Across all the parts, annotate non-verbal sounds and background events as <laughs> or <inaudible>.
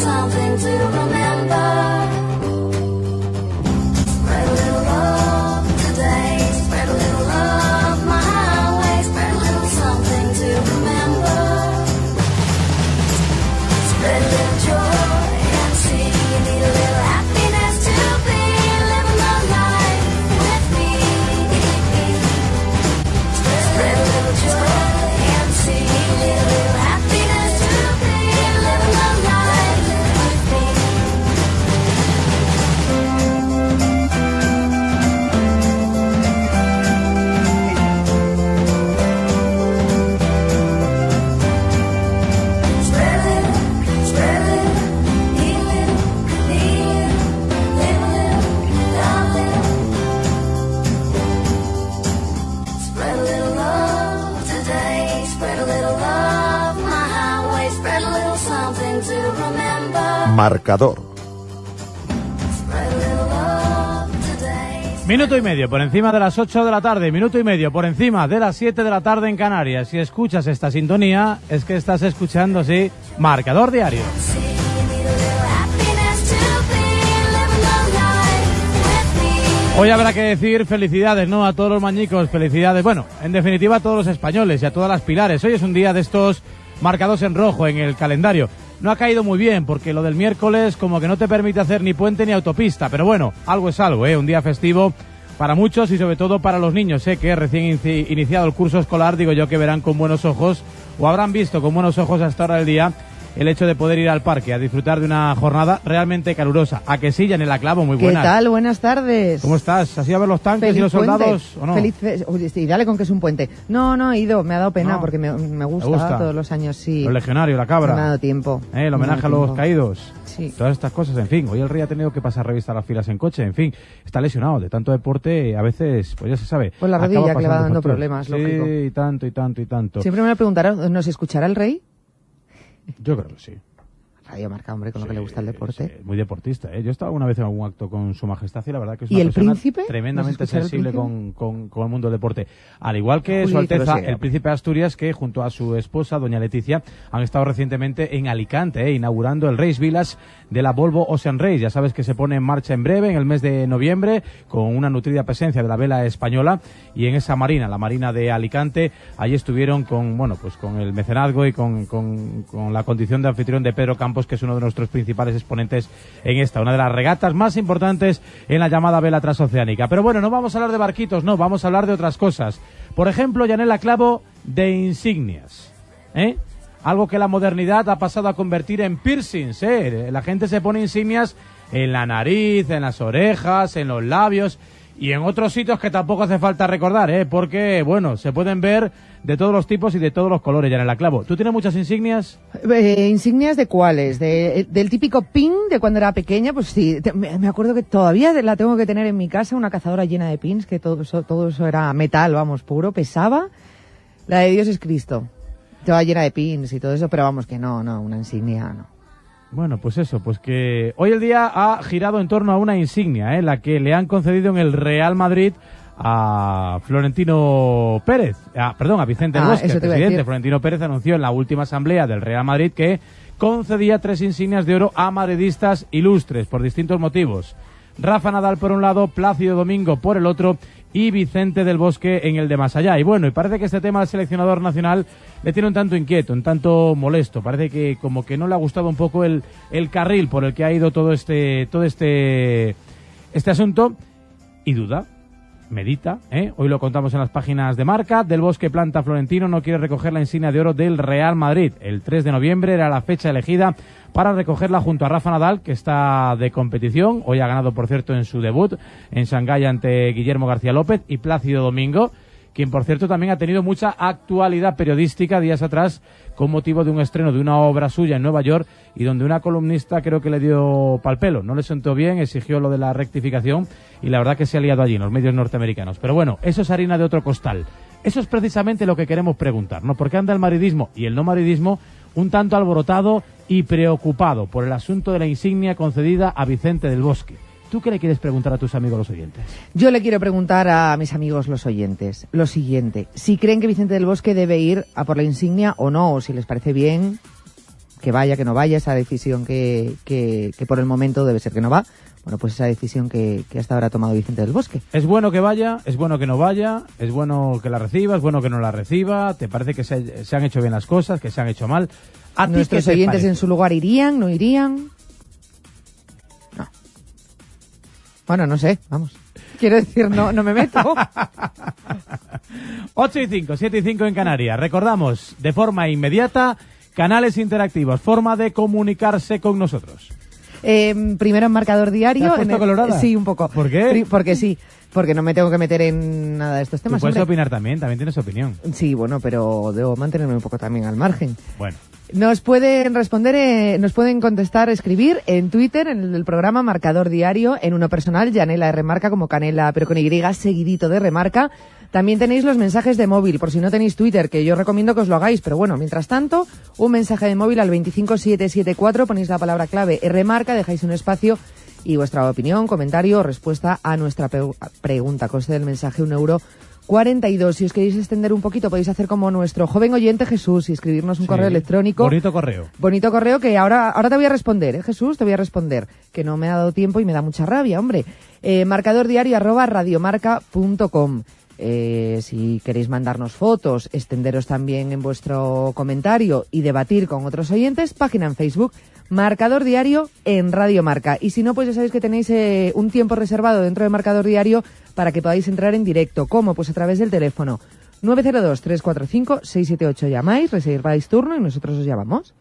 something to remember. Marcador. Minuto y medio por encima de las 8 de la tarde, minuto y medio por encima de las 7 de la tarde en Canarias. Si escuchas esta sintonía, es que estás escuchando, sí, Marcador Diario. Hoy habrá que decir felicidades, ¿no? A todos los mañicos, felicidades. Bueno, en definitiva a todos los españoles y a todas las pilares. Hoy es un día de estos marcados en rojo en el calendario. No ha caído muy bien porque lo del miércoles como que no te permite hacer ni puente ni autopista. Pero bueno, algo es algo, ¿eh? Un día festivo para muchos y sobre todo para los niños. Sé que recién inici- iniciado el curso escolar, digo yo que verán con buenos ojos o habrán visto con buenos ojos hasta ahora del día el hecho de poder ir al parque a disfrutar de una jornada realmente calurosa. A que sí, la clavo, muy ¿Qué buenas. tal? Buenas tardes. ¿Cómo estás? ¿Has ido a ver los tanques y los puente. soldados o no? Feliz fe- Uy, sí, dale con que es un puente. No, no he ido, me ha dado pena No. porque me, me gusta, gusta? todos los años, sí. Los legionarios, la No me ha cabra. dado tiempo. Eh, el homenaje a los tiempo. caídos. Sí. Todas estas cosas, en fin. Hoy el rey ha tenido que pasar revista a las filas en coche, en fin. Está lesionado de tanto deporte, a veces, pues ya se sabe. Pues la rodilla que le va dando factura. problemas, sí, lógico. y tanto, y tanto, y tanto. Siempre me lo preguntaron, ¿nos escuchará el rey? Yo creo que sí. Radio Marca, hombre, con lo que Sí, le gusta el deporte. sí, muy deportista. ¿eh? Yo he estado una vez en algún acto con su majestad y la verdad que es ¿Y una el persona príncipe? tremendamente ¿Nos escuchará el sensible con, con- con el mundo del deporte. Al igual que su Alteza, sí, el príncipe de Asturias, que junto a su esposa, doña Leticia, han estado recientemente en Alicante, ¿eh? inaugurando el Race Village de la Volvo Ocean Race. Ya sabes que se pone en marcha en breve, en el mes de noviembre, con una nutrida presencia de la vela española y en esa marina, la marina de Alicante, allí estuvieron con, bueno, pues con el mecenazgo y con, con- con la condición de anfitrión de Pedro Campos, que es uno de nuestros principales exponentes en esta, una de las regatas más importantes en la llamada vela transoceánica. Pero bueno, no vamos a hablar de barquitos, no, vamos a hablar de otras cosas. Por ejemplo, Yanela Clavo, de insignias. ¿eh? Algo que la modernidad ha pasado a convertir en piercings. ¿eh? La gente se pone insignias en la nariz, en las orejas, en los labios y en otros sitios que tampoco hace falta recordar, ¿eh? porque, bueno, se pueden ver de todos los tipos y de todos los colores, Yanela Clavo. ¿Tú tienes muchas insignias? Eh, ¿Insignias de cuáles? De, ¿Del típico pin de cuando era pequeña? Pues sí, te- me acuerdo que todavía la tengo que tener en mi casa, una cazadora llena de pins, que todo eso, todo eso era metal, vamos, puro, pesaba. La de Dios es Cristo. Toda llena de pins y todo eso, pero vamos que no, no, una insignia no. Bueno, pues eso, pues que hoy el día ha girado en torno a una insignia, ¿eh? la que le han concedido en el Real Madrid a Florentino Pérez, ah, perdón, a Vicente del Ah, Bosque, el a presidente. Florentino Pérez anunció en la última asamblea del Real Madrid que concedía tres insignias de oro a madridistas ilustres por distintos motivos. Rafa Nadal por un lado, Plácido Domingo por el otro y Vicente del Bosque en el de más allá. Y bueno, y parece que este tema al seleccionador nacional le tiene un tanto inquieto, un tanto molesto. Parece que como que no le ha gustado un poco el, el carril por el que ha ido todo este, todo este, este asunto y duda. Medita, ¿eh? hoy lo contamos en las páginas de marca. Del Bosque Planta Florentino no quiere recoger la insignia de oro del Real Madrid. El 3 de noviembre era la fecha elegida para recogerla junto a Rafa Nadal, que está de competición. Hoy ha ganado, por cierto, en su debut en Shanghái ante Guillermo García López y Plácido Domingo, quien, por cierto, también ha tenido mucha actualidad periodística días atrás con motivo de un estreno de una obra suya en Nueva York y donde una columnista creo que le dio pal pelo. No le sentó bien, exigió lo de la rectificación y la verdad que se ha liado allí en los medios norteamericanos. Pero bueno, eso es harina de otro costal. Eso es precisamente lo que queremos preguntar, ¿no? Porque anda el maridismo y el no maridismo un tanto alborotado y preocupado por el asunto de la insignia concedida a Vicente del Bosque. ¿Tú qué le quieres preguntar a tus amigos los oyentes? Yo le quiero preguntar a mis amigos los oyentes lo siguiente. Si creen que Vicente del Bosque debe ir a por la insignia o no, o si les parece bien que vaya, que no vaya, esa decisión que, que, que por el momento debe ser que no va. Bueno, pues esa decisión que, que hasta ahora ha tomado Vicente del Bosque. Es bueno que vaya, es bueno que no vaya, es bueno que la reciba, es bueno que no la reciba, te parece que se, se han hecho bien las cosas, que se han hecho mal. ¿A Nuestros oyentes en su lugar irían, no irían. Bueno, no sé, vamos. Quiero decir, no, no me meto. <laughs> 8 y 5, 7 y 5 en Canarias. Recordamos, de forma inmediata, canales interactivos, forma de comunicarse con nosotros. Eh, primero en marcador diario. ¿Te has en el- colorada? Sí, un poco. ¿Por qué? Porque sí, porque no me tengo que meter en nada de estos Tú temas. puedes hombre. opinar también, también tienes opinión. Sí, bueno, pero debo mantenerme un poco también al margen. Bueno, Nos pueden responder, eh, nos pueden contestar, escribir en Twitter, en el, del programa Marcador Diario, en uno personal, Yanela de Remarca, como Canela, pero con Y, seguidito de Remarca. También tenéis los mensajes de móvil, por si no tenéis Twitter, que yo recomiendo que os lo hagáis, pero bueno, mientras tanto, un mensaje de móvil al 25774, ponéis la palabra clave Remarca, dejáis un espacio y vuestra opinión, comentario o respuesta a nuestra pregunta. Coste del mensaje un euro 42. Si os queréis extender un poquito, podéis hacer como nuestro joven oyente Jesús y escribirnos un sí. correo electrónico. Bonito correo. Bonito correo que ahora, ahora te voy a responder, ¿eh, Jesús? Te voy a responder. Que no me ha dado tiempo y me da mucha rabia, hombre. Eh, marcador diario arroba radiomarca.com. Eh, si queréis mandarnos fotos, extenderos también en vuestro comentario y debatir con otros oyentes, página en Facebook, Marcador Diario en Radio Marca. Y si no, pues ya sabéis que tenéis eh, un tiempo reservado dentro de Marcador Diario para que podáis entrar en directo. ¿Cómo? Pues a través del teléfono 902-345-678. Llamáis, reserváis turno y nosotros os llamamos.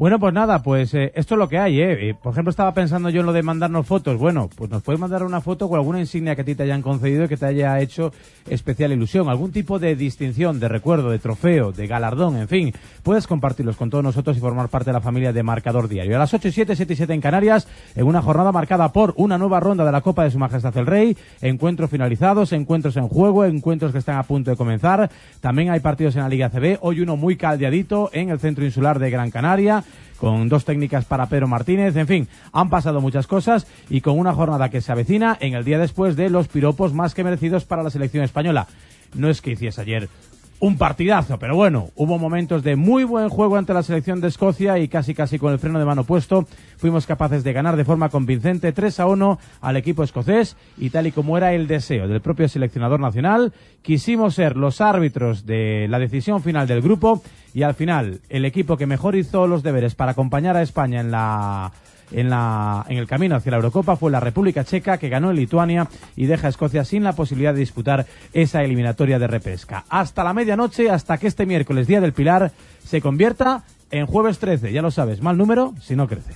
Bueno, pues nada, pues eh, esto es lo que hay, ¿eh? Eh, Por ejemplo, estaba pensando yo en lo de mandarnos fotos. Bueno, pues nos puedes mandar una foto con alguna insignia que a ti te hayan concedido y que te haya hecho especial ilusión. Algún tipo de distinción, de recuerdo, de trofeo, de galardón, en fin. Puedes compartirlos con todos nosotros y formar parte de la familia de Marcador Diario. A las 8 y 7, 7 y 7 en Canarias, en una jornada marcada por una nueva ronda de la Copa de Su Majestad el Rey, encuentros finalizados, encuentros en juego, encuentros que están a punto de comenzar. También hay partidos en la Liga CB. Hoy uno muy caldeadito en el centro insular de Gran Canaria con dos técnicas para Pedro Martínez, en fin, han pasado muchas cosas y con una jornada que se avecina en el día después de los piropos más que merecidos para la selección española. No es que hiciese ayer un partidazo, pero bueno, hubo momentos de muy buen juego ante la selección de Escocia y casi casi con el freno de mano puesto fuimos capaces de ganar de forma convincente 3 a 1 al equipo escocés y tal y como era el deseo del propio seleccionador nacional, quisimos ser los árbitros de la decisión final del grupo y al final el equipo que mejor hizo los deberes para acompañar a España en la en, la, en el camino hacia la Eurocopa fue la República Checa que ganó en Lituania y deja a Escocia sin la posibilidad de disputar esa eliminatoria de repesca. Hasta la medianoche, hasta que este miércoles, Día del Pilar, se convierta en jueves 13. Ya lo sabes, mal número si no crece.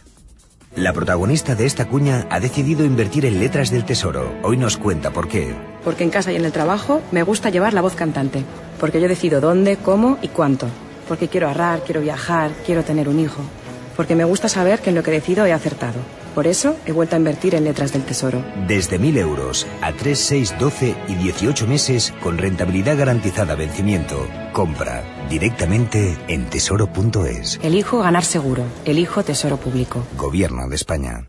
La protagonista de esta cuña ha decidido invertir en letras del tesoro. Hoy nos cuenta por qué. Porque en casa y en el trabajo me gusta llevar la voz cantante. Porque yo decido dónde, cómo y cuánto. Porque quiero ahorrar, quiero viajar, quiero tener un hijo. Porque me gusta saber que en lo que decido he acertado. Por eso he vuelto a invertir en letras del tesoro. Desde 1.000 euros a 3, 6, 12 y 18 meses con rentabilidad garantizada vencimiento. Compra directamente en tesoro.es. Elijo ganar seguro. Elijo tesoro público. Gobierno de España.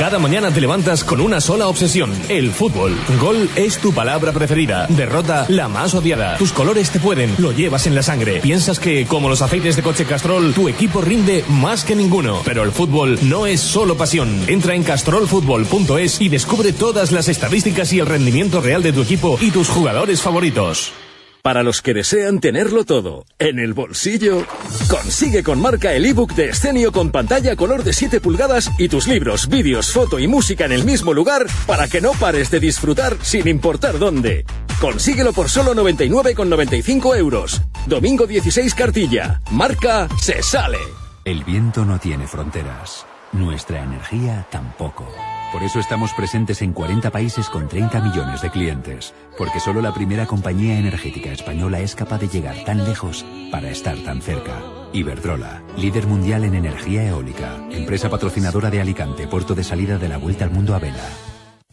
Cada mañana te levantas con una sola obsesión, el fútbol. Gol es tu palabra preferida, derrota la más odiada. Tus colores te pueden, lo llevas en la sangre. Piensas que, como los aceites de coche Castrol, tu equipo rinde más que ninguno. Pero el fútbol no es solo pasión. Entra en castrolfutbol.es y descubre todas las estadísticas y el rendimiento real de tu equipo y tus jugadores favoritos. Para los que desean tenerlo todo en el bolsillo, consigue con marca el ebook de Escenio con pantalla color de 7 pulgadas y tus libros, vídeos, foto y música en el mismo lugar para que no pares de disfrutar sin importar dónde. Consíguelo por solo 99,95 euros. Domingo 16 cartilla. Marca se sale. El viento no tiene fronteras. Nuestra energía tampoco. Por eso estamos presentes en 40 países con 30 millones de clientes. Porque solo la primera compañía energética española es capaz de llegar tan lejos para estar tan cerca. Iberdrola, líder mundial en energía eólica. Empresa patrocinadora de Alicante, puerto de salida de la Vuelta al Mundo a Vela.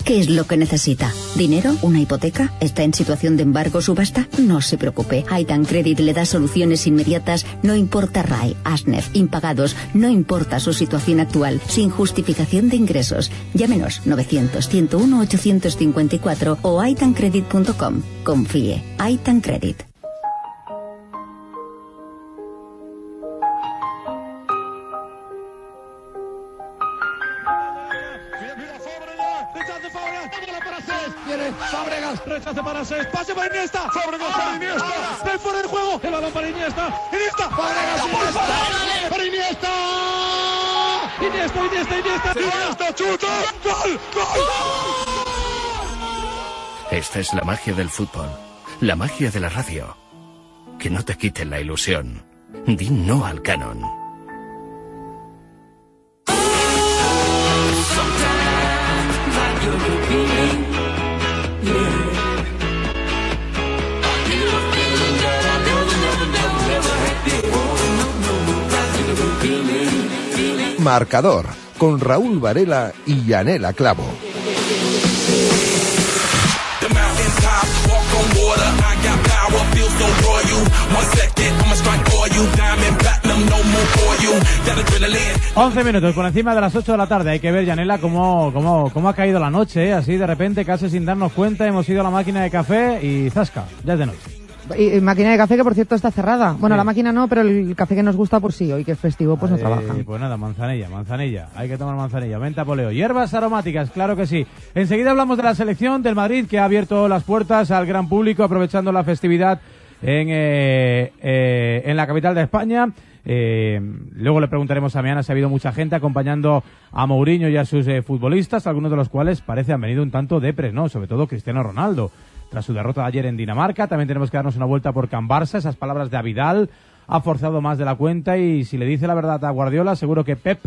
¿Qué es lo que necesita? ¿Dinero? ¿Una hipoteca? ¿Está en situación de embargo subasta? No se preocupe. Aitan Credit le da soluciones inmediatas, no importa RAI, ASNEF, impagados, no importa su situación actual, sin justificación de ingresos. Llámenos 900-101-854 o aitancredit.com. Confíe. Aitan Credit. Rechace para seis, pase para Iniesta. Fabregas para Iniesta. Ven fuera del juego. El balón para Iniesta. Iniesta. Fabregas, Iniesta. Para Iniesta. Iniesta, Iniesta, Iniesta. Iniesta, chuta. Gol, gol. Esta es la magia del fútbol. La magia de la radio. Que no te quiten la ilusión. Di no al canon. Marcador con Raúl Varela y Yanela Clavo. The mountain top, walk on water. I got power, feel so royal. One second, I'ma strike for you. Diamond platinum, no more for you. That adrenaline. 11 minutos por encima de las 8 de la tarde. Hay que ver, Yanela, cómo, cómo, cómo ha caído la noche. ¿eh? Así de repente, casi sin darnos cuenta, hemos ido a la máquina de café y zasca, ya es de noche. Y, y máquina de café que por cierto está cerrada. Bueno, Sí. la máquina no, pero el café que nos gusta por sí, hoy que es festivo pues no trabajan. Pues nada, manzanilla, manzanilla. Hay que tomar manzanilla. Venta poleo. Hierbas aromáticas, claro que sí. Enseguida hablamos de la selección del Madrid que ha abierto las puertas al gran público aprovechando la festividad en, eh, eh, en la capital de España. Eh, luego le preguntaremos a Meana si ha habido mucha gente acompañando a Mourinho y a sus eh, futbolistas, algunos de los cuales parece han venido un tanto depres, ¿no? Sobre todo Cristiano Ronaldo. Tras su derrota de ayer en Dinamarca, también tenemos que darnos una vuelta por Can Barça, esas palabras de Avidal, ha forzado más de la cuenta y si le dice la verdad a Guardiola, seguro que Pep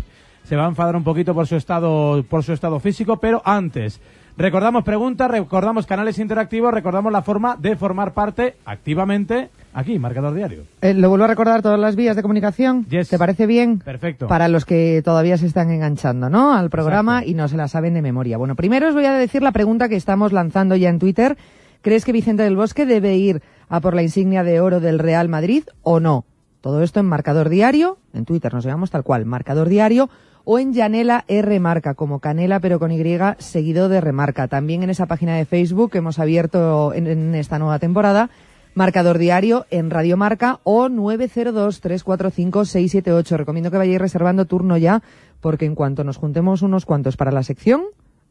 se va a enfadar un poquito por su estado, por su estado físico, pero antes, recordamos preguntas, recordamos canales interactivos, recordamos la forma de formar parte activamente aquí, Marcador Diario. Eh, lo vuelvo a recordar todas las vías de comunicación. ¿Te parece bien? Perfecto. Para los que todavía se están enganchando, ¿no? Al programa y no se la saben de memoria. Bueno, primero os voy a decir la pregunta que estamos lanzando ya en Twitter. ¿Crees que Vicente del Bosque debe ir a por la insignia de oro del Real Madrid o no? Todo esto en Marcador Diario, en Twitter nos llamamos tal cual, Marcador Diario, o en Yanela R Marca, como Canela pero con Y, seguido de Remarca. También en esa página de Facebook que hemos abierto en, esta nueva temporada, Marcador Diario en Radio Marca o 902-345-678. Recomiendo que vayáis reservando turno ya, porque en cuanto nos juntemos unos cuantos para la sección,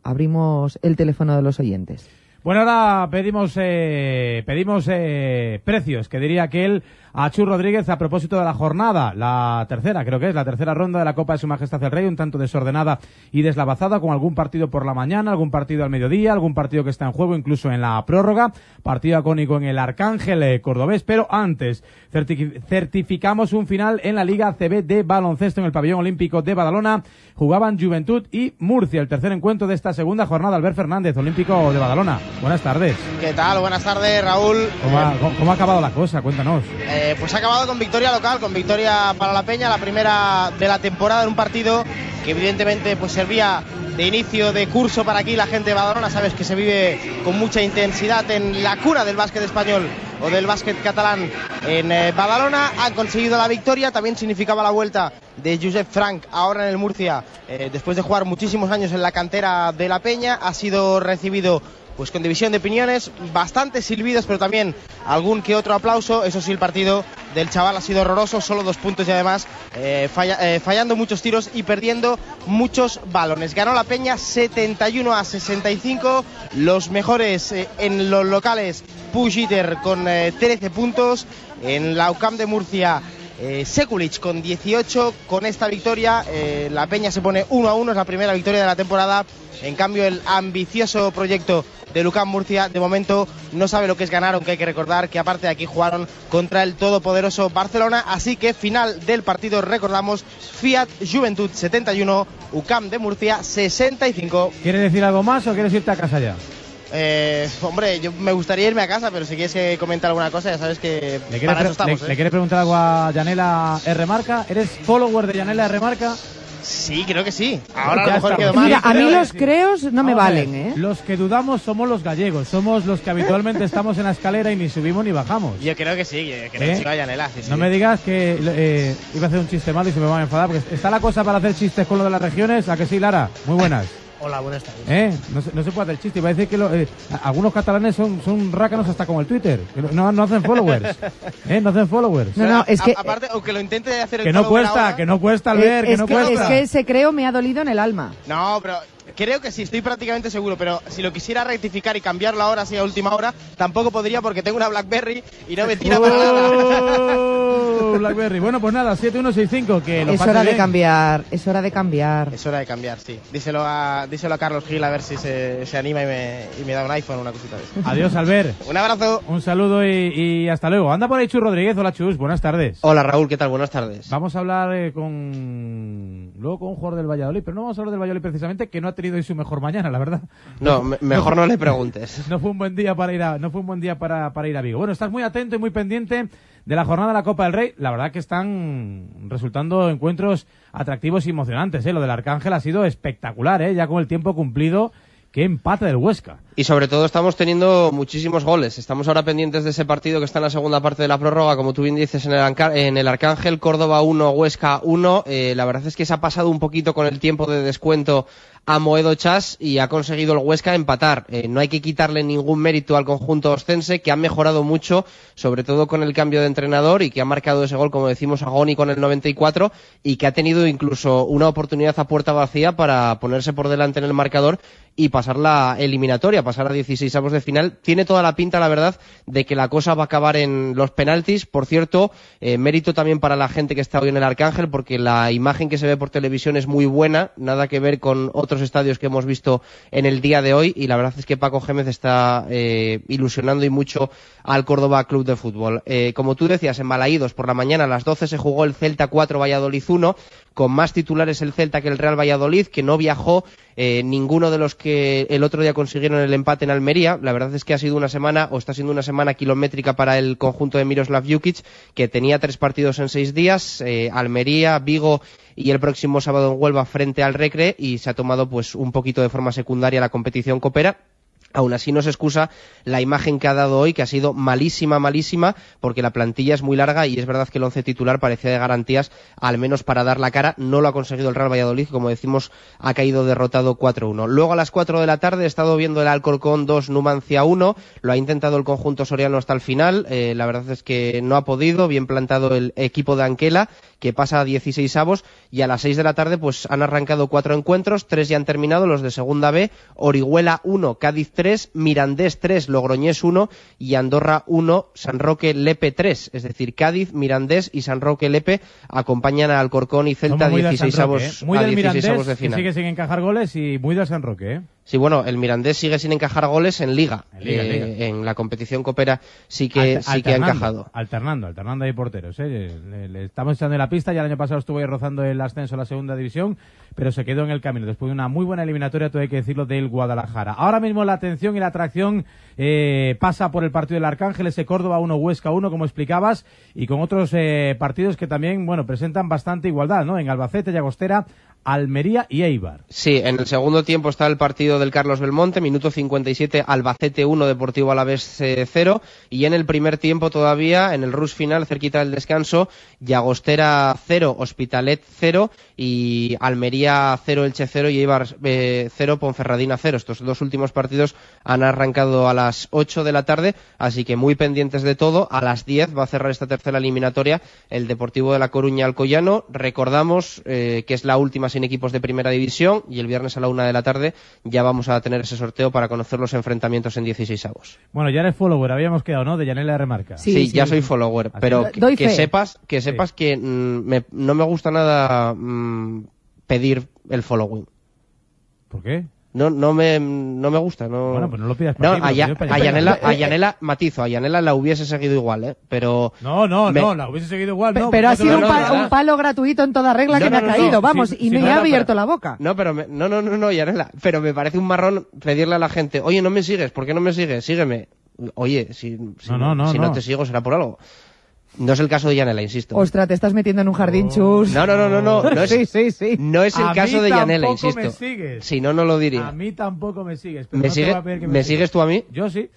abrimos el teléfono de los oyentes. Bueno, ahora pedimos eh, pedimos eh, precios, que diría aquel a Chu Rodríguez a propósito de la jornada, la tercera, creo que es la tercera ronda de la Copa de Su Majestad el Rey, un tanto desordenada y deslavazada, con algún partido por la mañana, algún partido al mediodía, algún partido que está en juego, incluso en la prórroga, partido acónico en el Arcángel eh, Cordobés, pero antes certi- certificamos un final en la Liga CB de baloncesto en el Pabellón Olímpico de Badalona. Jugaban Juventud y Murcia, el tercer encuentro de esta segunda jornada. Albert Fernández, Olímpico de Badalona. Buenas tardes. ¿Qué tal? Buenas tardes, Raúl. ¿Cómo ha, cómo- cómo ha acabado la cosa? Cuéntanos. Eh, pues ha acabado con victoria local, con victoria para la Peña, la primera de la temporada en un partido que evidentemente pues servía de inicio de curso para aquí la gente de Badalona, sabes que se vive con mucha intensidad en la cuna del básquet español o del básquet catalán en eh, Badalona, han conseguido la victoria, también significaba la vuelta de Josep Frank ahora en el Murcia, eh, después de jugar muchísimos años en la cantera de la Peña, ha sido recibido pues con división de opiniones, bastantes silbidos, pero también algún que otro aplauso. Eso sí, el partido del chaval ha sido horroroso, solo dos puntos y además eh, eh, fallando muchos tiros y perdiendo muchos balones. Ganó la Peña 71 a 65, los mejores eh, en los locales, Pujiter con eh, 13 puntos, en la UCAM de Murcia. Eh, Sekulic con 18, con esta victoria eh, la Peña se pone 1 a 1, es la primera victoria de la temporada. En cambio, el ambicioso proyecto de Lucán Murcia de momento no sabe lo que es ganar, aunque hay que recordar que aparte de aquí jugaron contra el todopoderoso Barcelona. Así que final del partido, recordamos, Fiat Juventud 71, UCAM de Murcia 65. ¿Quieres decir algo más o quieres irte a casa ya? Eh, hombre, yo me gustaría irme a casa, pero si quieres que comente alguna cosa, ya sabes que ¿Le quieres, para eso pre- estamos. le- ¿eh? le quieres preguntar algo a Yanela R. Marca? ¿Eres follower de Yanela R. Marca? Sí, creo que sí. Ahora a lo mejor quedo mal. Mira, a mí los creos no me valen, ¿eh? Los que dudamos somos los gallegos, somos los que habitualmente <laughs> estamos en la escalera y ni subimos ni bajamos. Yo creo que sí, que creo ¿Eh? que sí, vaya Nela, sí, sí. No me digas que eh, iba a hacer un chiste malo y se me va a enfadar, porque está la cosa para hacer chistes con lo de las regiones. ¿A que sí, Lara? Muy buenas. Hola, buenas tardes. ¿Eh? No, se, no se puede hacer chiste. Iba a decir que lo- eh, algunos catalanes son, son rácanos hasta como el Twitter. que no, no hacen followers. <laughs> ¿Eh? No hacen followers. No, no, es que, A- aparte, aunque lo intente hacer el Que no cuesta, ahora- que no cuesta al eh, ver, que es, no que, cuesta. es que ese creo me ha dolido en el alma. No, pero creo que sí, estoy prácticamente seguro, pero si lo quisiera rectificar y cambiarlo ahora, así a última hora, tampoco podría porque tengo una BlackBerry y no me tira para nada. Oh, Blackberry. Bueno, pues nada, 7165, que lo Es hora de cambiar, es hora de cambiar. Es hora de cambiar, sí. Díselo a, díselo a Carlos Gil a ver si se, se anima y me, y me da un iPhone o una cosita de eso. Adiós, Albert. Un abrazo. Un saludo y, y hasta luego. Anda por ahí Chus Rodríguez. Hola, Chus. Buenas tardes. Hola Raúl, ¿qué tal? Buenas tardes. Vamos a hablar eh, con... Luego con un jugador del Valladolid, pero no vamos a hablar del Valladolid precisamente, que no ha tenido hoy su mejor mañana, la verdad. No, me- mejor no le <laughs> preguntes. No fue un buen día para ir a, no fue un buen día para, para ir a Vigo. Bueno, estás muy atento y muy pendiente de la jornada de la Copa del Rey. La verdad que están resultando encuentros atractivos y emocionantes. ¿eh? Lo del Arcángel ha sido espectacular, ¿eh? ya con el tiempo cumplido. Qué empate del Huesca. Y sobre todo estamos teniendo muchísimos goles. Estamos ahora pendientes de ese partido que está en la segunda parte de la prórroga, como tú bien dices, en el, en el Arcángel, Córdoba 1, Huesca 1. Eh, la verdad es que se ha pasado un poquito con el tiempo de descuento a Moedo Chas y ha conseguido el Huesca empatar. Eh, no hay que quitarle ningún mérito al conjunto ostense, que ha mejorado mucho, sobre todo con el cambio de entrenador y que ha marcado ese gol, como decimos, a Goni con el 94 y que ha tenido incluso una oportunidad a puerta vacía para ponerse por delante en el marcador y pasar la eliminatoria, pasar a 16 avos de final. Tiene toda la pinta, la verdad, de que la cosa va a acabar en los penaltis. Por cierto, eh, mérito también para la gente que está hoy en el Arcángel, porque la imagen que se ve por televisión es muy buena, nada que ver con otros estadios que hemos visto en el día de hoy. Y la verdad es que Paco Gémez está eh, ilusionando y mucho al Córdoba Club de Fútbol. Eh, como tú decías, en Balaídos, por la mañana a las 12 se jugó el Celta 4 Valladolid 1, con más titulares el Celta que el Real Valladolid, que no viajó eh, ninguno de los que el otro día consiguieron el empate en Almería. La verdad es que ha sido una semana, o está siendo una semana kilométrica para el conjunto de Miroslav Jukic, que tenía tres partidos en seis días, eh, Almería, Vigo y el próximo sábado en Huelva frente al Recre, y se ha tomado pues un poquito de forma secundaria la competición copera. Aún así no se excusa la imagen que ha dado hoy, que ha sido malísima, malísima, porque la plantilla es muy larga y es verdad que el once titular parecía de garantías, al menos para dar la cara. No lo ha conseguido el Real Valladolid, como decimos, ha caído derrotado 4-1. Luego a las 4 de la tarde he estado viendo el Alcorcón 2, Numancia 1. Lo ha intentado el conjunto soriano hasta el final. Eh, la verdad es que no ha podido. Bien plantado el equipo de Anquela, que pasa a 16 avos. Y a las 6 de la tarde pues han arrancado cuatro encuentros. Tres ya han terminado, los de Segunda B. Orihuela 1, Cádiz 3, Mirandés 3, Logroñés 1 y Andorra 1, San Roque Lepe 3. Es decir, Cádiz, Mirandés y San Roque Lepe acompañan a Alcorcón y Celta Somos muy del 16 San Roque, avos, ¿eh? Muy a del 16 avos Mirandés, de que final. sigue sin encajar goles, y muy del San Roque, ¿eh? Sí, bueno, el Mirandés sigue sin encajar goles en Liga. En Liga, Eh, Liga. en la competición coopera sí que, Alter- sí que ha encajado. Alternando, alternando ahí porteros. ¿eh? Le, le estamos echando en la pista. Ya el año pasado estuvo ahí rozando el ascenso a la segunda división, pero se quedó en el camino. Después de una muy buena eliminatoria, todo hay que decirlo, del Guadalajara. Ahora mismo la atención y la atracción eh, pasa por el partido del Arcángel, ese Córdoba 1, Huesca 1, como explicabas, y con otros eh, partidos que también, bueno, presentan bastante igualdad, ¿no? En Albacete, Llagostera, Almería y Eibar. Sí, en el segundo tiempo está el partido del Carlos Belmonte, minuto 57, Albacete 1, Deportivo Alavés eh, 0. Y en el primer tiempo todavía, en el rush final, cerquita del descanso, Llagostera 0, Hospitalet 0 y Almería 0, Elche 0 y Eibar eh, 0, Ponferradina 0. Estos dos últimos partidos han arrancado a las 8 de la tarde, así que muy pendientes de todo. A las 10 va a cerrar esta tercera eliminatoria el Deportivo de La Coruña Alcoyano. Recordamos eh, que es la última sin equipos de primera división y el viernes a la una de la tarde ya vamos a tener ese sorteo para conocer los enfrentamientos en 16 avos. Bueno, ya eres follower, habíamos quedado, ¿no? De Yanela Remarca. Sí, ya soy follower, pero que, sepas que sepas que mm, me- no me gusta nada mm, pedir el following. ¿Por qué? No, no me, no me gusta, no. Bueno, pues no lo pidas para No, ti, pero a, Ya- pides para a ti. Yanela, a Eh, eh, Yanela, matizo, a Yanela la hubiese seguido igual, ¿eh? Pero. No, no, me- no, la hubiese seguido igual, no. pero ha sido un, un palo gratuito en toda regla No, que no, me ha no, no. caído, vamos, Sí, y sí, me no, ha abierto pero- la boca. No, pero me- no, no, no, no, Yanela, pero me parece un marrón pedirle a la gente, oye, no me sigues, ¿por qué no me sigues? Sígueme. Oye, si, si No, no, no, si no. te sigo será por algo. No es el caso de Yanela, insisto. Ostras, te estás metiendo en un jardín, chus. No, no, no, no, no, no <laughs> es, sí, sí, sí. no es el A caso mí de Yanela, insisto. me sigues. Si no, no lo A diría. mí tampoco me sigues. Pero ¿Me, no te sigue- voy a pedir que ¿Me me sigues tú a mí? Yo sí.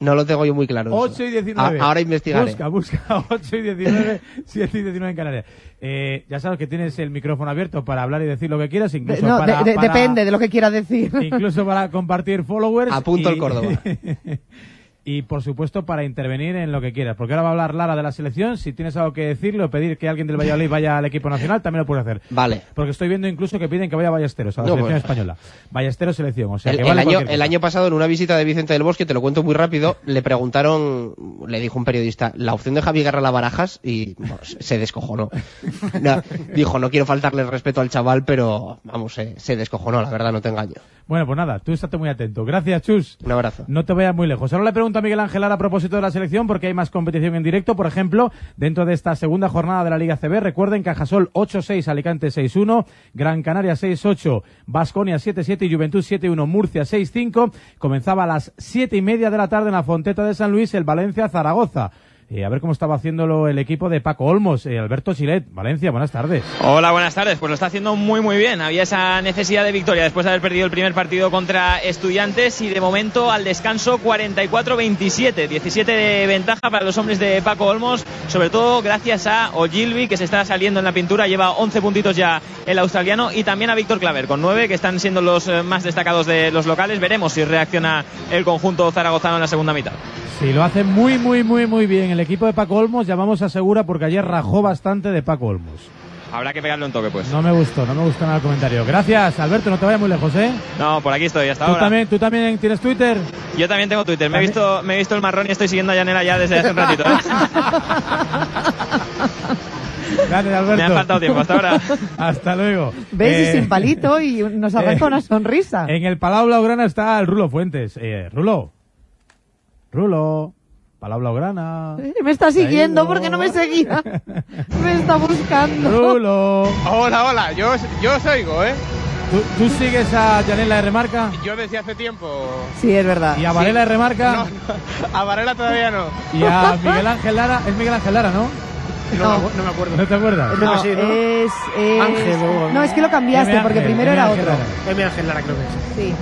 No lo tengo yo muy claro. eso. 8 y 19. A- ahora investigaré. Busca, busca. <laughs> 8 y 19, 7 y 19 en Canarias. Eh, ya sabes que tienes el micrófono abierto para hablar y decir lo que quieras, incluso No, para, de- de- para- depende de lo que quiera decir. Incluso para compartir followers. Apunto y- el Córdoba. <laughs> y por supuesto para intervenir en lo que quieras, porque ahora va a hablar Lara de la selección, si tienes algo que decirle o pedir que alguien del Valladolid vaya al equipo nacional, también lo puedes hacer. Vale. Porque estoy viendo incluso que piden que vaya Ballesteros a la No, selección pues- española. Ballesteros selección, o sea El, que el año, el año pasado, en una visita de Vicente del Bosque, te lo cuento muy rápido, le preguntaron, le dijo un periodista, la opción de Javi Guerra la barajas y bueno, se descojonó. <laughs> No, dijo, no quiero faltarle el respeto al chaval, pero vamos, se, se descojonó, la verdad, no te engaño. Bueno, pues nada, tú estate muy atento. Gracias, Chus. Un abrazo. No te vayas muy lejos. Ahora le pregunto a Miguel Ángel a propósito de la selección, porque hay más competición en directo. Por ejemplo, dentro de esta segunda jornada de la Liga CB, recuerden Cajasol 8-6, Alicante 6-1, Gran Canaria 6-8, Basconia 7-7 y Juventud 7-1, Murcia 6-5. Comenzaba a las siete y media de la tarde en la Fonteta de San Luis, el Valencia-Zaragoza. Eh, a ver cómo estaba haciéndolo el equipo de Paco Olmos. Eh, Alberto Chilet, Valencia, buenas tardes. Hola, buenas tardes. Pues lo está haciendo muy muy bien. Había esa necesidad de victoria después de haber perdido el primer partido contra Estudiantes y de momento al descanso 44-27. 17 de ventaja para los hombres de Paco Olmos, sobre todo gracias a Ogilvy que se está saliendo en la pintura, lleva 11 puntitos ya el australiano y también a Víctor Claver con 9 que están siendo los eh, más destacados de los locales. Veremos si reacciona el conjunto zaragozano en la segunda mitad. Sí, lo hace muy, muy, muy, muy bien. El equipo de Paco Olmos, llamamos a Segura porque ayer rajó bastante de Paco Olmos. Habrá que pegarle un toque pues. No me gustó, no me gustó nada el comentario. Gracias, Alberto, no te vayas muy lejos, ¿eh? No, por aquí estoy hasta ¿Tú ahora. también, ¿Tú también tienes Twitter? Yo también tengo Twitter. Me he visto, me he visto el marrón y estoy siguiendo a Yanela ya desde hace un ratito. ¿eh? <laughs> Gracias, Alberto. Me ha faltado tiempo, hasta ahora. <laughs> Hasta luego. ¿Ves? Y Eh, sin palito y nos arranca eh, <laughs> una sonrisa. En el Palau Blaugrana está el Rulo Fuentes. Eh, Rulo. Rulo. Palau Blaugrana. Eh, Me está siguiendo porque no me seguía. Me está buscando. Rulo. Hola, hola, yo, os- yo os oigo, ¿eh? ¿Tú, tú sigues a Yanela de Remarca? Yo desde hace tiempo. Sí, es verdad. ¿Y a Varela de Remarca? No, no, a Varela todavía no. ¿Y a Miguel Ángel Lara? Es Miguel Ángel Lara, ¿no? No, me- no me acuerdo. ¿No te acuerdas? No, es, es- Ángel o- No, es que lo cambiaste porque primero M. era otro. M. Ángel Lara creo que es. Sí.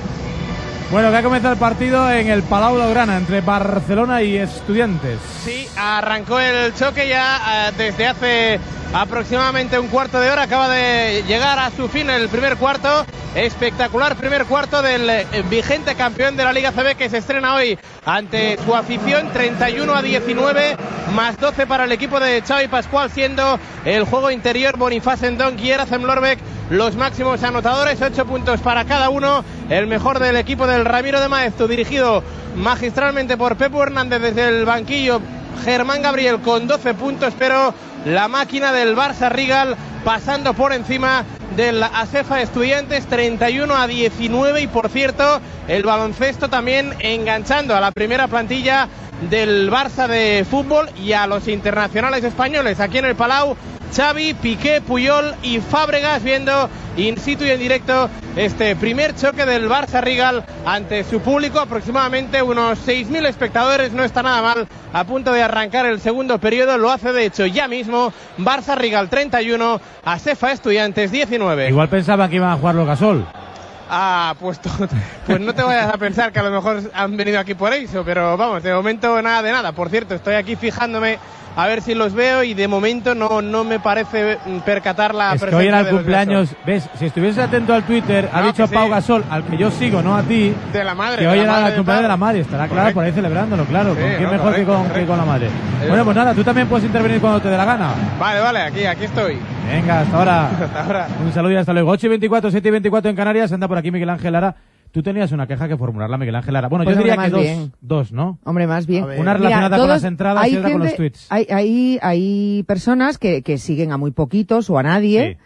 Bueno, que ha comenzado el partido en el Palau Blaugrana entre Barcelona y Estudiantes. Sí, arrancó el choque ya eh, desde hace aproximadamente un cuarto de hora. Acaba de llegar a su fin el primer cuarto. Espectacular primer cuarto del eh, vigente campeón de la Liga CB que se estrena hoy ante su afición. 31 a 19 más 12 para el equipo de Xavi Pascual siendo el juego interior Bonifaz Endonk y Eracem Lorbeck los máximos anotadores. 8 puntos para cada uno. El mejor del equipo del Ramiro de Maeztu dirigido magistralmente por Pepo Hernández desde el banquillo. Germán Gabriel con 12 puntos, pero la máquina del Barça Rigal pasando por encima del Acefa Estudiantes 31 a 19 y por cierto el baloncesto también enganchando a la primera plantilla del Barça de fútbol y a los internacionales españoles aquí en el Palau Xavi, Piqué, Puyol y Fábregas viendo in situ y en directo este primer choque del Barça Rigal ante su público, aproximadamente unos 6.000 espectadores, no está nada mal, a punto de arrancar el segundo periodo, lo hace de hecho ya mismo, Barça Rigal 31, Asefa Estudiantes 19. Igual pensaban que iban a jugar los Gasol. Ah, pues, <laughs> pues no te vayas a pensar que a lo mejor han venido aquí por eso, pero vamos, de momento nada de nada. Por cierto, estoy aquí fijándome a ver si los veo y de momento no, no me parece percatar la Es que presencia hoy era el de cumpleaños, ves, si estuvieses atento al Twitter, ha No, dicho que sí. Pau Gasol, al que yo sigo, no a ti, de la madre. que hoy era el cumpleaños de la madre, estará claro, Correcto. por ahí celebrándolo, claro, Sí, ¿con quién no, mejor que con, correcto, que con la madre? Bueno, pues nada, tú también puedes intervenir cuando te dé la gana. Vale, vale, aquí, aquí estoy. Venga, hasta ahora. <laughs> Hasta ahora. Un saludo y hasta luego. 8 y 24, 7 y 24 en Canarias, anda por aquí Miguel Ángel Lara. Tú tenías una queja que formularla, Miguel Ángel Lara. Bueno, Pues yo diría hombre, que dos, bien. dos, ¿no? Hombre, más bien. Una relacionada con las entradas y hay otra con los tweets. Hay, hay, hay personas que, que siguen a muy poquitos o a nadie.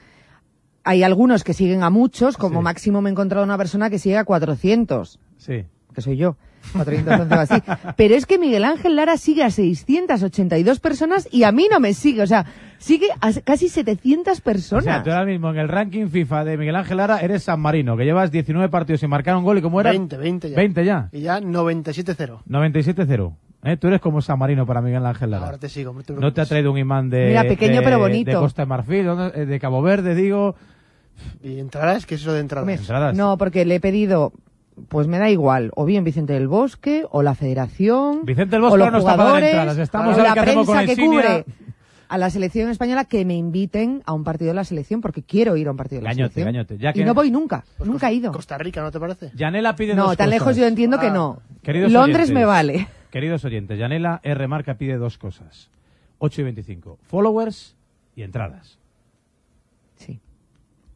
Hay algunos que siguen a muchos, como máximo me he encontrado una persona que sigue a 400, Sí. que soy yo. 411 o así. Pero es que Miguel Ángel Lara sigue a 682 personas y a mí no me sigue. O sea, sigue a casi 700 O personas. sea, tú ahora mismo en el ranking FIFA de Miguel Ángel Lara eres San Marino, que llevas 19 partidos sin marcar un gol y como era 20, 20 ya. 20 ya. Y ya 97-0. 97-0. ¿Eh? Tú eres como San Marino para Miguel Ángel Lara. Ahora te sigo, no te No te ha traído un imán de, Mira, pequeño de- pero bonito. de Costa de Marfil. Eh, de Cabo Verde, digo. ¿Y entradas? ¿Qué es eso de entradas? Me- Entradas. No, porque le he pedido, pues me da igual, o bien Vicente del Bosque, o la Federación, Vicente del o Bosque los ahora no jugadores, entradas. Estamos o la prensa con que cubre a la selección española que me inviten a un partido de la selección, porque quiero ir a un partido de la Gañote, selección. gañote. Ya Y no voy nunca, nunca he ido. Costa Rica, ¿no te parece? Yanela pide No, dos tan cosas. lejos yo entiendo que no. Queridos Londres oyentes, me vale. queridos oyentes, Yanela R. Marca pide dos cosas. 8 y 25. Followers y entradas.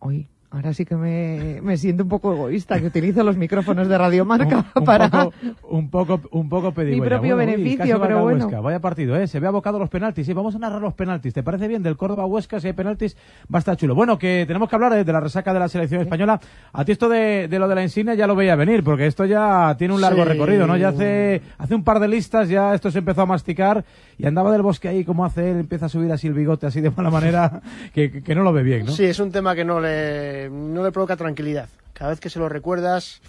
Hoy, ahora sí que me, me siento un poco egoísta, que utilizo los micrófonos de Radio Marca Un para... poco, un poco, un poco pedigüeña. Mi propio beneficio, pero bueno. Huesca. Vaya partido, ¿eh? Se ve abocado los penaltis. Sí, vamos a narrar los penaltis. ¿Te parece bien? Del Córdoba-Huesca, si hay penaltis, va a estar chulo. Bueno, que tenemos que hablar eh, de la resaca de la selección española. A ti esto de, de lo de la insignia ya lo veía venir, porque esto ya tiene un largo Sí. recorrido, ¿no? Ya hace, hace un par de listas ya esto se empezó a masticar y andaba del bosque ahí como hace él, empieza a subir así el bigote así de mala manera <laughs> que, que- que no lo ve bien, ¿no? Sí, es un tema que no le, no le provoca tranquilidad. Cada vez que se lo recuerdas,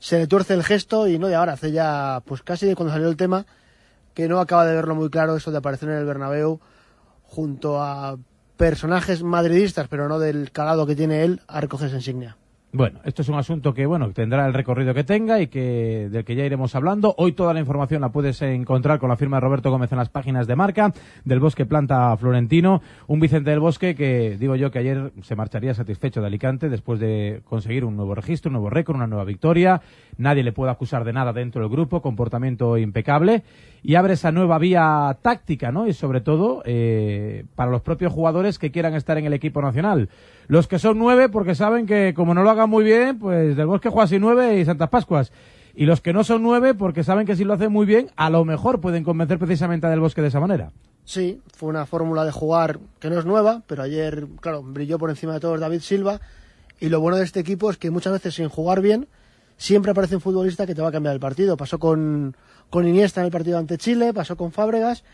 se le tuerce el gesto y no de ahora, hace ya, pues casi de cuando salió el tema, que no acaba de verlo muy claro eso de aparecer en el Bernabéu junto a personajes madridistas, pero no del calado que tiene él, a recoger esa insignia. Bueno, esto es un asunto que bueno tendrá el recorrido que tenga y que del que ya iremos hablando. Hoy toda la información la puedes encontrar con la firma de Roberto Gómez en las páginas de marca del Bosque Planta Florentino, un Vicente del Bosque que digo yo que ayer se marcharía satisfecho de Alicante después de conseguir un nuevo registro, un nuevo récord, una nueva victoria. Nadie le puede acusar de nada dentro del grupo, comportamiento impecable y abre esa nueva vía táctica, ¿no? Y sobre todo eh, para los propios jugadores que quieran estar en el equipo nacional. Los que son nueve, porque saben que como no lo hagan muy bien, pues del Bosque juega así nueve y Santas Pascuas. Y los que no son nueve, porque saben que si lo hacen muy bien, a lo mejor pueden convencer precisamente a del Bosque de esa manera. Sí, fue una fórmula de jugar que no es nueva, pero ayer, claro, brilló por encima de todos David Silva. Y lo bueno de este equipo es que muchas veces sin jugar bien, siempre aparece un futbolista que te va a cambiar el partido. Pasó con, con Iniesta en el partido ante Chile, pasó con Fábregas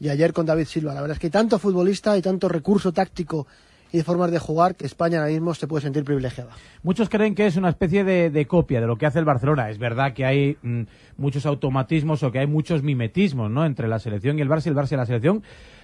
y ayer con David Silva. La verdad es que hay tanto futbolista y tanto recurso táctico y formas de jugar que España ahora mismo se puede sentir privilegiada. Muchos creen que es una especie de, de copia de lo que hace el Barcelona. Es verdad que hay mm, muchos automatismos o que hay muchos mimetismos ¿no? entre la selección y el Barça y el Barça y la selección,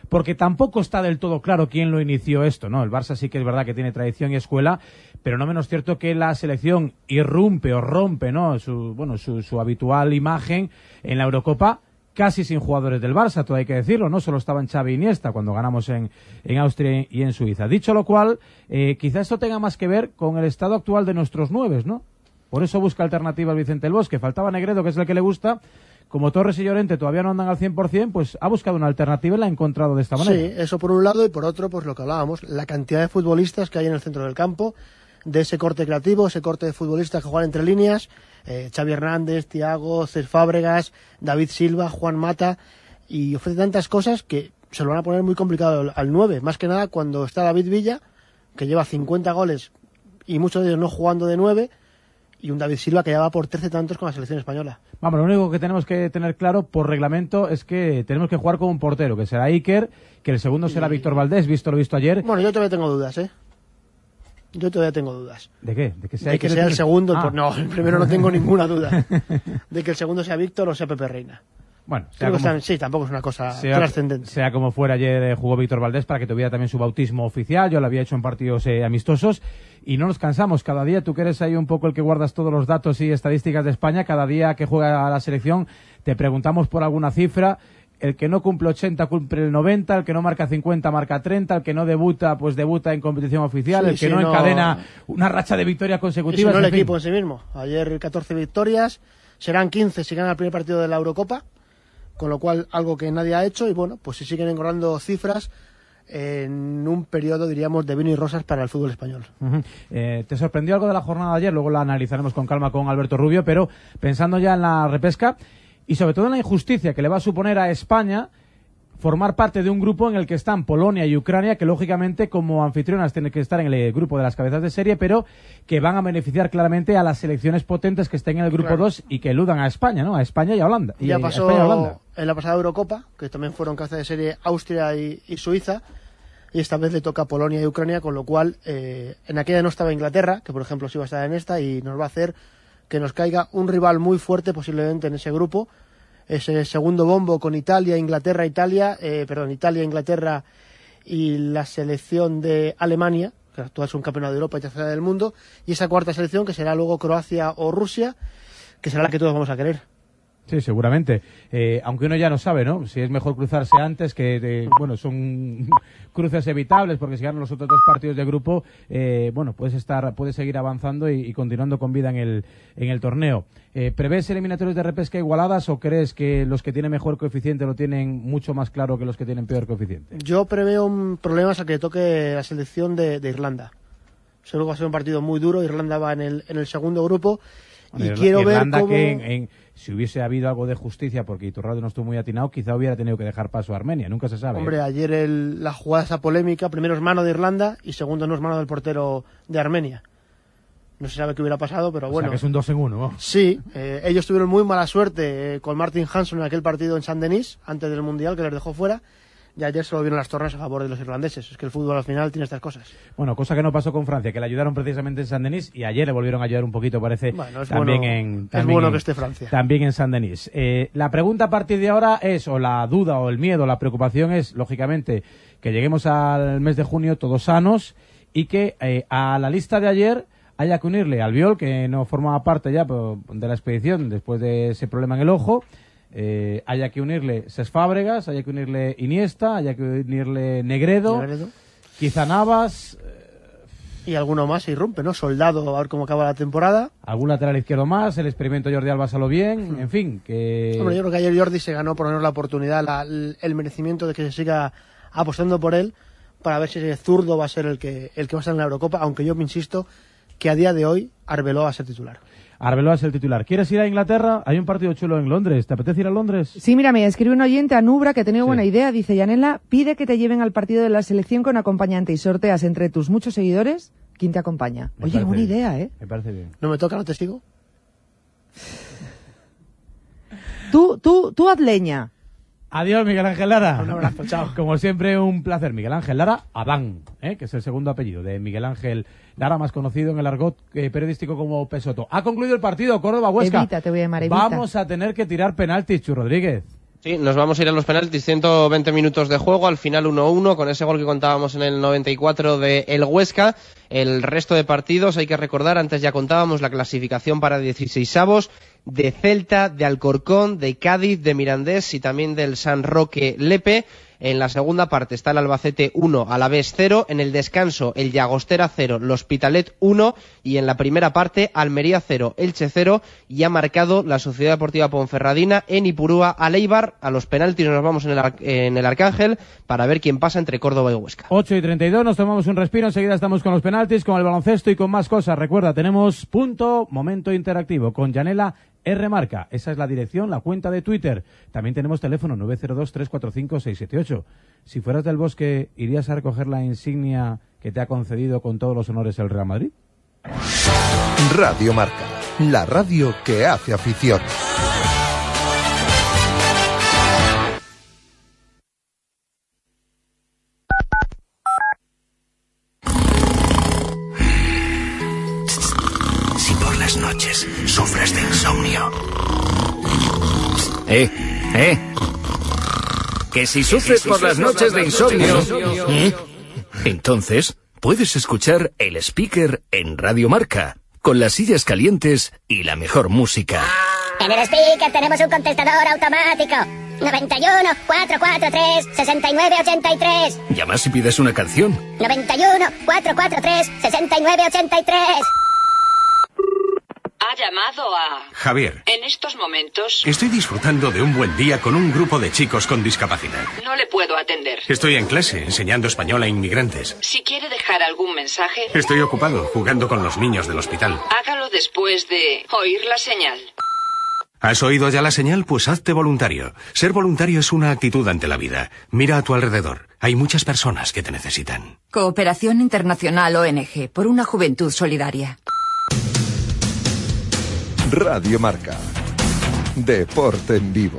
porque tampoco está del todo claro quién lo inició esto. ¿no? El Barça sí que es verdad que tiene tradición y escuela, pero no menos cierto que la selección irrumpe o rompe ¿no? su, bueno, su, su habitual imagen en la Eurocopa casi sin jugadores del Barça, todo hay que decirlo, no solo estaban Xavi y Iniesta cuando ganamos en, en Austria y en Suiza. Dicho lo cual, eh, quizá esto tenga más que ver con el estado actual de nuestros nueves, ¿no? Por eso busca alternativas Vicente el Bosque. Faltaba Negredo, que es el que le gusta. Como Torres y Llorente todavía no andan al 100%, pues ha buscado una alternativa y la ha encontrado de esta manera. Sí, eso por un lado y por otro, pues lo que hablábamos, la cantidad de futbolistas que hay en el centro del campo, de ese corte creativo, ese corte de futbolistas que juegan entre líneas, eh, Xavi Hernández, Tiago, Cés Fábregas, David Silva, Juan Mata, y ofrece tantas cosas que se lo van a poner muy complicado al, al 9, más que nada cuando está David Villa, que lleva 50 goles y muchos de ellos no jugando de 9, y un David Silva que ya va por 13 tantos con la selección española. Vamos, lo único que tenemos que tener claro por reglamento es que tenemos que jugar con un portero, que será Iker, que el segundo será Víctor Valdés, visto lo visto ayer. Bueno, yo todavía tengo dudas, ¿eh? Yo todavía tengo dudas. ¿De qué? ¿De que sea, de que Iker sea el segundo, Ah. pues no, el primero no tengo <laughs> ninguna duda. De que el segundo sea Víctor o sea Pepe Reina. Bueno, sea Creo que como- está- sí, tampoco es una cosa sea, trascendente. sea como fuera, ayer eh, jugó Víctor Valdés para que tuviera también su bautismo oficial. Yo lo había hecho en partidos eh, amistosos y no nos cansamos. Cada día, tú que eres ahí un poco el que guardas todos los datos y estadísticas de España, cada día que juega la selección te preguntamos por alguna cifra. El que no cumple 80 cumple el 90, el que no marca 50 marca 30, el que no debuta pues debuta en competición oficial, Sí, el que no, no- encadena una racha de victorias Y si consecutivas. no el en fin. equipo en sí mismo. Ayer 14 victorias, serán 15 si gana el primer partido de la Eurocopa, con lo cual algo que nadie ha hecho y bueno, pues si siguen engordando cifras en un periodo, diríamos, de vino y rosas para el fútbol español. Eh, ¿Te sorprendió algo de la jornada de ayer? Luego la analizaremos con calma con Alberto Rubio, pero pensando ya en la repesca y sobre todo en la injusticia que le va a suponer a España formar parte de un grupo en el que están Polonia y Ucrania, que lógicamente como anfitrionas tienen que estar en el grupo de las cabezas de serie, pero que van a beneficiar claramente a las selecciones potentes que estén en el grupo Claro. 2 y que eludan a España, ¿no? A España y a Holanda. Y ya pasó y a Holanda. en la pasada Eurocopa, que también fueron cabeza de serie Austria y, y Suiza, y esta vez le toca a Polonia y Ucrania, con lo cual eh, en aquella no estaba Inglaterra, que por ejemplo sí va a estar en esta, y nos va a hacer que nos caiga un rival muy fuerte posiblemente en ese grupo, ese segundo bombo con Italia, Inglaterra, Italia, eh, perdón, Italia, Inglaterra y la selección de Alemania, que actual es un campeonato de Europa y tercera del mundo, y esa cuarta selección que será luego Croacia o Rusia, que será la que todos vamos a querer. Sí, seguramente. Eh, aunque uno ya no sabe, ¿no? Si es mejor cruzarse antes, que, de- bueno, son <laughs> cruces evitables, porque si ganan los otros dos partidos de grupo, eh, bueno, puedes estar, puedes seguir avanzando y, y continuando con vida en el, en el torneo. Eh, ¿Prevés eliminatorios de repesca igualadas o crees que los que tienen mejor coeficiente lo tienen mucho más claro que los que tienen peor coeficiente? Yo preveo un problemas a que toque la selección de, de Irlanda. Seguro que va a ser un partido muy duro. Irlanda va en el, en el segundo grupo. Y quiero Irlanda ver cómo... que en- en- si hubiese habido algo de justicia, porque Iturralde no estuvo muy atinado, quizá hubiera tenido que dejar paso a Armenia, nunca se sabe. ¿eh? Hombre, ayer el- la jugada esa polémica, primero es mano de Irlanda y segundo no es mano del portero de Armenia. No se sabe qué hubiera pasado, pero O sea, bueno. que es un dos en uno. ¿no? Sí, eh, ellos tuvieron muy mala suerte eh, con Martin Hanson en aquel partido en Saint-Denis, antes del Mundial, que les dejó fuera. Y ayer se lo vieron las torres a favor de los irlandeses. Es que el fútbol al final tiene estas cosas. Bueno, cosa que no pasó con Francia, que le ayudaron precisamente en San Denis y ayer le volvieron a ayudar un poquito, parece, Bueno, es también bueno- en es bueno que esté Francia. También en San Denis. Eh, la pregunta a partir de ahora es, o la duda, o el miedo, la preocupación es, lógicamente, que lleguemos al mes de junio todos sanos y que eh, a la lista de ayer haya que unirle al Viol, que no formaba parte ya de la expedición después de ese problema en el ojo, eh, haya que unirle Ses Fábregas, haya que unirle Iniesta, haya que unirle Negredo, Negredo. quizá Navas, Y alguno más se irrumpe, ¿no? Soldado, a ver cómo acaba la temporada. algún lateral izquierdo más, el experimento Jordi Alba salió bien, en fin, que... Hombre, yo creo que ayer Jordi se ganó por menos la oportunidad, la- el, merecimiento de que se siga apostando por él para ver si ese zurdo va a ser el que, el que va a estar en la Eurocopa, aunque yo me insisto que a día de hoy Arbeloa va a ser titular. Arbeloa es el titular. ¿Quieres ir a Inglaterra? Hay un partido chulo en Londres. ¿Te apetece ir a Londres? Sí, mira, me escribe un oyente a Nubra que ha tenido buena idea. Dice, Yanela, pide que te lleven al partido de la selección con acompañante y sorteas entre tus muchos seguidores quién te acompaña. Me Oye, buena idea, ¿eh? Me parece bien. ¿No me toca, no testigo? Tú, tú, tú haz leña. Adiós, Miguel Ángel Lara. Un abrazo, chao. <laughs> Como siempre, un placer. Miguel Ángel Lara Adán, ¿eh? que es el segundo apellido de Miguel Ángel Lara, más conocido en el argot eh, periodístico como Pesoto. Ha concluido el partido Córdoba-Huesca. Evita, te voy a llamar, evita. Vamos a tener que tirar penaltis, Chu Rodríguez. Sí, nos vamos a ir a los penaltis, 120 minutos de juego, al final 1-1, con ese gol que contábamos en el 94 de El Huesca. El resto de partidos, hay que recordar, antes ya contábamos la clasificación para 16avos de Celta, de Alcorcón, de Cádiz, de Mirandés y también del San Roque Lepe. En la segunda parte está el Albacete 1, Alavés 0. En el descanso, el Llagostera 0, el Hospitalet 1. Y en la primera parte, Almería 0, Elche 0. Y ha marcado la Sociedad Deportiva Ponferradina en Ipurúa a Leibar. A los penaltis nos vamos en el, en el Arcángel para ver quién pasa entre Córdoba y Huesca. 8 y 32, nos tomamos un respiro, enseguida estamos con los penaltis, con el baloncesto y con más cosas. Recuerda, tenemos punto, momento interactivo con Yanela R. Marca. Esa es la dirección, la cuenta de Twitter. También tenemos teléfono 902-345-678. Si fueras del bosque, ¿irías a recoger la insignia que te ha concedido con todos los honores el Real Madrid? Radio Marca, la radio que hace afición. Sufres de insomnio. Eh, eh. Que si sufres por las noches de insomnio. ¿eh? Entonces, puedes escuchar el speaker en Radio Marca, con las sillas calientes y la mejor música. En el speaker tenemos un contestador automático. 91 443 6983. Llamas y pides una canción. 91 443 6983. Ha llamado a... Javier, En estos momentos estoy disfrutando de un buen día con un grupo de chicos con discapacidad. no le puedo atender. Estoy en clase enseñando español a inmigrantes. Si quiere dejar algún mensaje, Estoy ocupado jugando con los niños del hospital. hágalo después de oír la señal. ¿Has oído ya la señal? Pues hazte voluntario. Ser voluntario es una actitud ante la vida. Mira a tu alrededor. Hay muchas personas que te necesitan. Cooperación Internacional ONG por una juventud solidaria. Radio Marca. Deporte en vivo.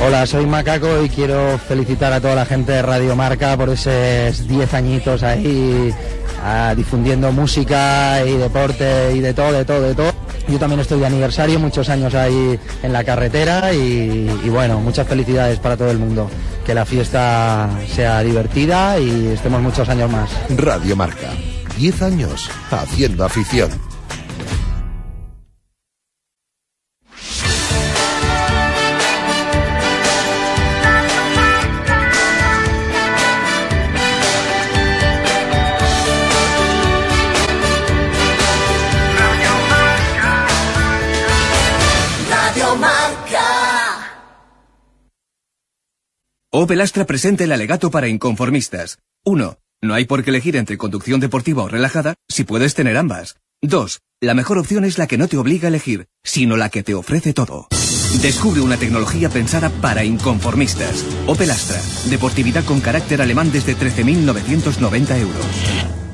Hola, soy Macaco y quiero felicitar a toda la gente de Radio Marca por esos 10 añitos ahí ah, difundiendo música y deporte y de todo, de todo, de todo. Yo también estoy de aniversario, muchos años ahí en la carretera y, bueno, muchas felicidades para todo el mundo. Que la fiesta sea divertida y estemos muchos años más. Radio Marca. 10 años haciendo afición. Opel Astra presenta el alegato para inconformistas. 1. No hay por qué elegir entre conducción deportiva o relajada si puedes tener ambas. 2. La mejor opción es la que no te obliga a elegir, sino la que te ofrece todo. Descubre una tecnología pensada para inconformistas. Opel Astra. Deportividad con carácter alemán desde 13.990 euros.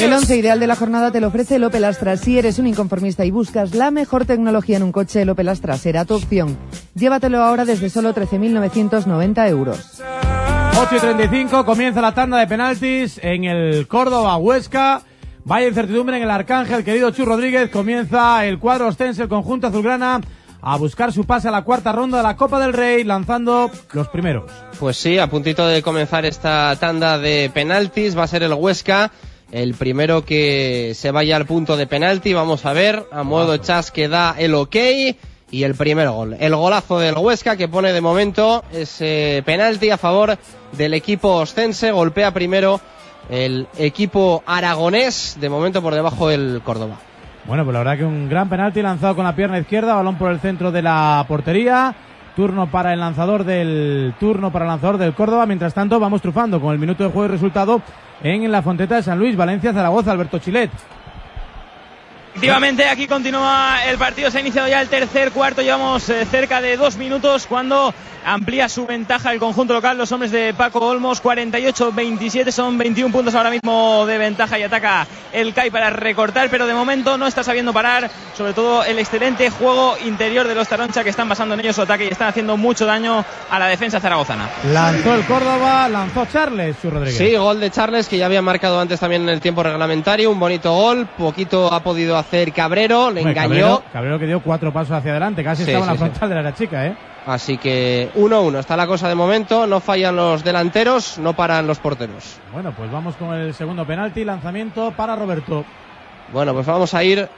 El once ideal de la jornada te lo ofrece el Opel Astra. Si eres un inconformista y buscas la mejor tecnología en un coche, el Opel Astra será tu opción. Llévatelo ahora desde solo 13.990 euros. 8 y 35, comienza la tanda de penaltis en el Córdoba Huesca. Vaya incertidumbre en el Arcángel, querido Chu Rodríguez. Comienza el cuadro ostense, el conjunto azulgrana, a buscar su pase a la cuarta ronda de la Copa del Rey, lanzando los primeros. Pues sí, a puntito de comenzar esta tanda de penaltis va a ser el Huesca. El primero que se vaya al punto de penalti, vamos a ver, a modo chas que da el ok y el primer gol. El golazo del Huesca que pone de momento ese penalti a favor del equipo ostense, golpea primero el equipo aragonés, de momento por debajo del Córdoba. Bueno, pues la verdad que un gran penalti lanzado con la pierna izquierda, balón por el centro de la portería. Turno para el lanzador del turno para el lanzador del Córdoba. Mientras tanto, vamos trufando con el minuto de juego y resultado en la Fonteta de San Luis, Valencia, Zaragoza, Alberto Chilet. Efectivamente, aquí continúa el partido. Se ha iniciado ya el tercer cuarto. Llevamos eh, cerca de dos minutos cuando amplía su ventaja el conjunto local. Los hombres de Paco Olmos, 48-27, son 21 puntos ahora mismo de ventaja y ataca el CAI para recortar, pero de momento no está sabiendo parar. Sobre todo el excelente juego interior de los Taroncha que están basando en ellos su ataque y están haciendo mucho daño a la defensa zaragozana. Lanzó el Córdoba, lanzó Charles, su Rodríguez. Sí, gol de Charles que ya había marcado antes también en el tiempo reglamentario. Un bonito gol, poquito ha podido hacer Cabrero, le Hombre, engañó. Cabrero, Cabrero que dio cuatro pasos hacia adelante, casi Sí, estaba en la sí, sí. frontal de la chica, ¿eh? Así que 1-1 está la cosa de momento, no fallan los delanteros, no paran los porteros. Bueno, pues vamos con el segundo penalti, lanzamiento para Roberto. Bueno, pues vamos a ir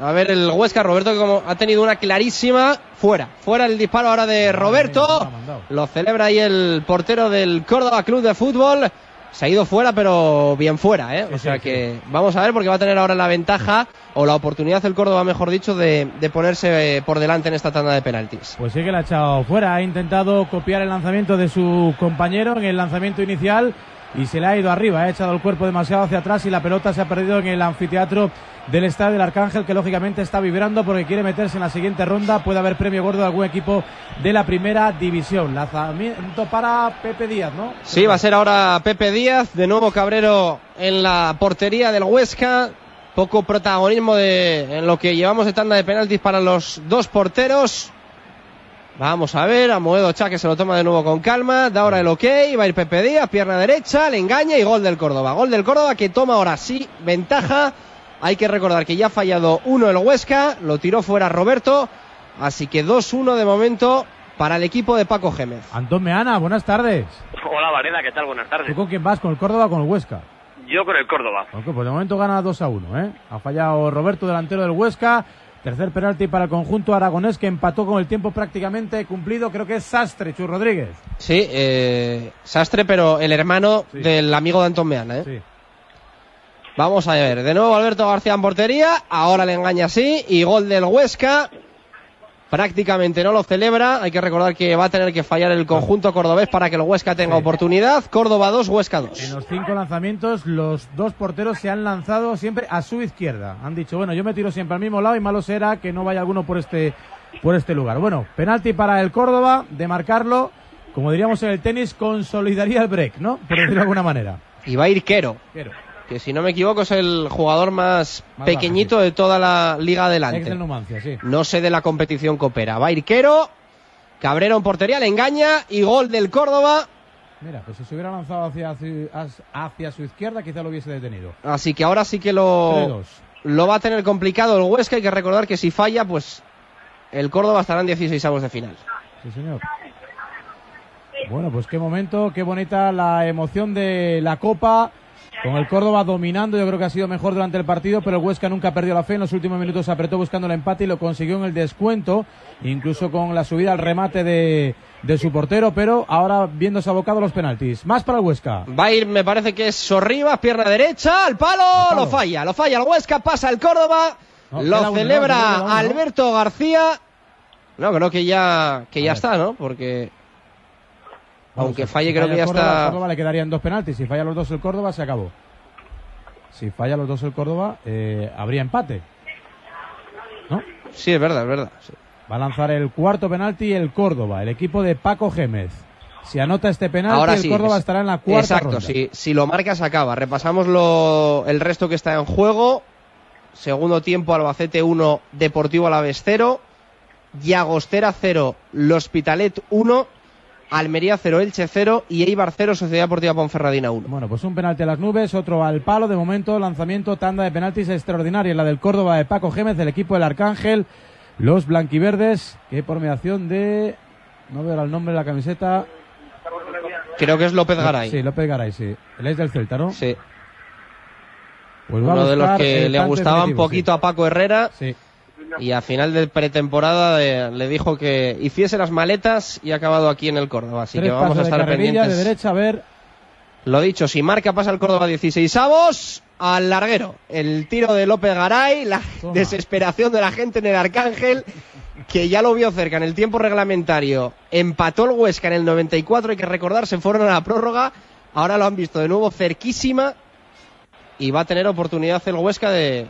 a ver el Huesca, Roberto, que como ha tenido una clarísima, fuera, fuera el disparo ahora de Roberto, lo celebra ahí el portero del Córdoba Club de Fútbol, se ha ido fuera, pero bien fuera, ¿eh? O sea que vamos a ver porque va a tener ahora la ventaja, o la oportunidad el Córdoba, mejor dicho, de, de ponerse eh, por delante en esta tanda de penaltis. Pues sí que la ha echado fuera, ha intentado copiar el lanzamiento de su compañero en el lanzamiento inicial y se le ha ido arriba, ha echado el cuerpo demasiado hacia atrás y la pelota se ha perdido en el anfiteatro del Estadio del Arcángel que lógicamente está vibrando porque quiere meterse en la siguiente ronda, puede haber premio gordo de algún equipo de la primera división. Lanzamiento para Pepe Díaz, ¿no? Sí, va a ser ahora Pepe Díaz, de nuevo Cabrero en la portería del Huesca. Poco protagonismo de, en lo que llevamos de tanda de penaltis para los dos porteros. Vamos a ver, a Moedo Cha que se lo toma de nuevo con calma, da ahora el ok, va a ir Pepe Díaz, pierna derecha, le engaña y gol del Córdoba. Gol del Córdoba que toma ahora sí ventaja. Hay que recordar que ya ha fallado uno el Huesca, lo tiró fuera Roberto, así que 2-1 de momento para el equipo de Paco Gémez. Antón Meana, buenas tardes. Hola Varela, ¿qué tal? Buenas tardes. ¿Tú con quién vas? ¿Con el Córdoba o con el Huesca? Yo con el Córdoba. Ok, pues de momento gana 2 a 1, ¿eh? Ha fallado Roberto, delantero del Huesca. Tercer penalti para el conjunto aragonés que empató con el tiempo prácticamente cumplido. Creo que es Sastre, Chu Rodríguez. Sí, eh, Sastre, pero el hermano del amigo de Antón Meana, ¿eh? Vamos a ver, de nuevo Alberto García en portería, ahora le engaña así, y gol del Huesca. Prácticamente no lo celebra, hay que recordar que va a tener que fallar el conjunto cordobés para que el Huesca tenga oportunidad. Córdoba 2, Huesca 2. En los cinco lanzamientos, los dos porteros se han lanzado siempre a su izquierda. Han dicho, bueno, yo me tiro siempre al mismo lado y malo será que no vaya alguno por este, por este lugar. Bueno, penalti para el Córdoba, de marcarlo, como diríamos en el tenis, consolidaría el break, ¿no? Por decirlo de alguna manera. Y va a ir Quero, Quero. Que si no me equivoco es el jugador más, Más pequeñito de toda la liga adelante. del Numancia, sí. No sé de la competición coopera. Va a ir Quero, Cabrero en portería, le engaña y gol del Córdoba. Mira, pues si se hubiera lanzado hacia, su- hacia su izquierda, quizá lo hubiese detenido. Así que ahora sí que lo, 3-2. lo va a tener complicado el Huesca. Hay que recordar que si falla, pues el Córdoba estará en 16 avos de final. Sí, señor. Bueno, pues qué momento, qué bonita la emoción de la Copa. Con el Córdoba dominando, yo creo que ha sido mejor durante el partido, pero el Huesca nunca perdió la fe. En los últimos minutos se apretó buscando el empate y lo consiguió en el descuento, incluso con la subida al remate de, de su portero, pero ahora viéndose abocado a los penaltis. Más para el Huesca. Va a ir, me parece que es Sorribas, pierna derecha, al palo, lo falla, lo falla el Huesca, pasa el Córdoba, No, lo celebra. Alberto García. No, creo que ya, que ya está, ¿no? Porque aunque falle si creo falla que ya Córdoba, está. Córdoba le quedarían dos penaltis. Si falla los dos el Córdoba, se acabó. Si falla los dos el Córdoba, eh, habría empate. Sí, es verdad, es verdad. sí. Va a lanzar el cuarto penalti el Córdoba, el equipo de Paco Gémez. Si anota este penalti, Ahora el sí, Córdoba es- estará en la cuarta Exacto, ronda. si, si lo marca se acaba. Repasamos lo, el resto que está en juego. Segundo tiempo, Albacete 1, Deportivo Alavés 0. Llagostera 0, L'Hospitalet 1. Almería 0, Elche 0 y Eibar 0, Sociedad Deportiva Ponferradina 1. Bueno, pues un penalti a las nubes, otro al palo. De momento, lanzamiento, tanda de penaltis extraordinaria. La del Córdoba de Paco Gémez, del equipo del Arcángel. Los blanquiverdes, que por mediación de. No veo el nombre de la camiseta. Creo que es López Garay. Sí, López Garay, sí. Él es del Celta, ¿no? Sí. Pues Uno de los que el le gustaba un poquito a Paco Herrera. Sí. Y a final de pretemporada eh, le dijo que hiciese las maletas y ha acabado aquí en el Córdoba. Así Tres que vamos a de estar pendientes. de derecha, a ver. Lo dicho, si marca pasa el Córdoba 16 avos al larguero. El tiro de López Garay, la desesperación de la gente en el Arcángel, que ya lo vio cerca en el tiempo reglamentario. Empató el Huesca en el 94, hay que recordar, se fueron a la prórroga. Ahora lo han visto de nuevo cerquísima y va a tener oportunidad el Huesca de,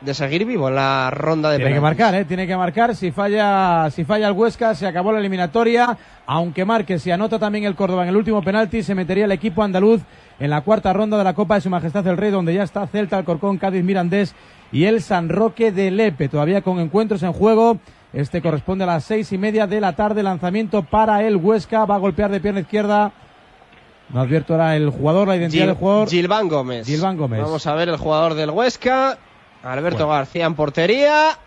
de seguir vivo en la ronda de Tiene que marcar, ¿eh? Tiene que marcar. Si falla, si falla el Huesca, se acabó la eliminatoria. Aunque marque, si anota también el Córdoba en el último penalti, se metería el equipo andaluz en la cuarta ronda de la Copa de Su Majestad el Rey, donde ya está Celta, Alcorcón, Cádiz, Mirandés y el San Roque de Lepe. Todavía con encuentros en juego. Este corresponde a las seis y media de la tarde. Lanzamiento para el Huesca. Va a golpear de pierna izquierda. No advierto ahora el jugador, la identidad Gil- del jugador. Gilván Gómez. Gilván Gómez. Vamos a ver el jugador del Huesca. Alberto García en portería.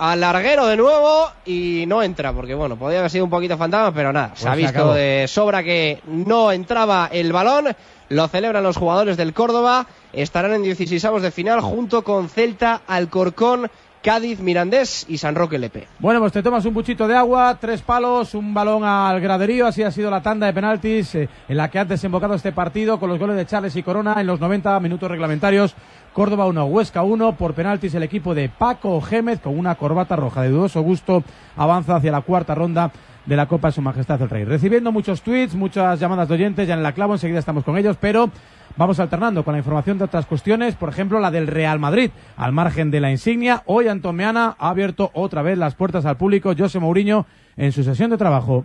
Al larguero de nuevo y no entra, porque bueno, podía haber sido un poquito fantasma, pero nada, se Pues ha se visto acabó. de sobra que no entraba el balón. Lo celebran los jugadores del Córdoba. Estarán en 16avos de final junto con Celta, Alcorcón, Cádiz, Mirandés y San Roque Lepe. Bueno, pues te tomas un buchito de agua, tres palos, un balón al graderío. Así ha sido la tanda de penaltis eh, en la que ha desembocado este partido con los goles de Charles y Corona en los 90 minutos reglamentarios. Córdoba 1, Huesca 1. Por penaltis el equipo de Paco Gémez con una corbata roja de dudoso gusto avanza hacia la cuarta ronda de la Copa Su Majestad el Rey. Recibiendo muchos tweets, muchas llamadas de oyentes, ya en la clavo, enseguida estamos con ellos, pero vamos alternando con la información de otras cuestiones, por ejemplo la del Real Madrid, al margen de la insignia. Hoy Antón Meana ha abierto otra vez las puertas al público, José Mourinho, en su sesión de trabajo.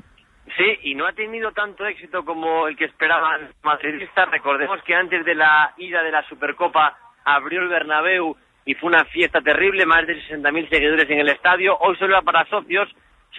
Sí, y no ha tenido tanto éxito como el que esperaban madridistas. Recordemos que antes de la ida de la Supercopa abrió el Bernabéu y fue una fiesta terrible, más de 60.000 seguidores en el estadio. Hoy solo para socios,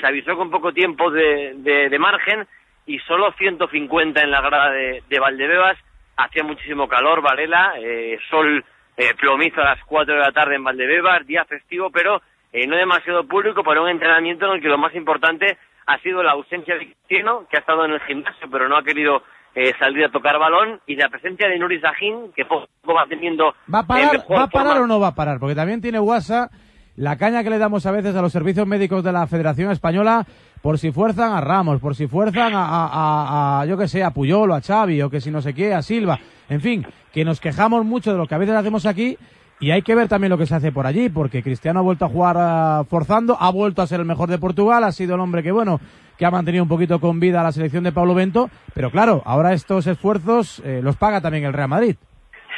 se avisó con poco tiempo de, de- de margen y solo 150 en la grada de, de Valdebebas. Hacía muchísimo calor, Varela, eh, sol eh, plomizo a las 4 de la tarde en Valdebebas, día festivo, pero eh, no demasiado público para un entrenamiento en el que lo más importante ha sido la ausencia de Cristiano, que ha estado en el gimnasio pero no ha querido eh, salir a tocar balón, y la presencia de Nuri Sahin, que poco a poco va teniendo ¿Va a parar, ¿va a parar o no va a parar? Porque también tiene WhatsApp la caña que le damos a veces a los servicios médicos de la Federación Española por si fuerzan a Ramos, por si fuerzan a, a- a- yo que sé, a Puyol o a Xavi o que si no sé qué, a Silva. En fin, que nos quejamos mucho de lo que a veces hacemos aquí y hay que ver también lo que se hace por allí, porque Cristiano ha vuelto a jugar ah, forzando, ha vuelto a ser el mejor de Portugal, ha sido el hombre que, bueno, que ha mantenido un poquito con vida a la selección de Pablo Bento, pero claro, ahora estos esfuerzos eh, los paga también el Real Madrid.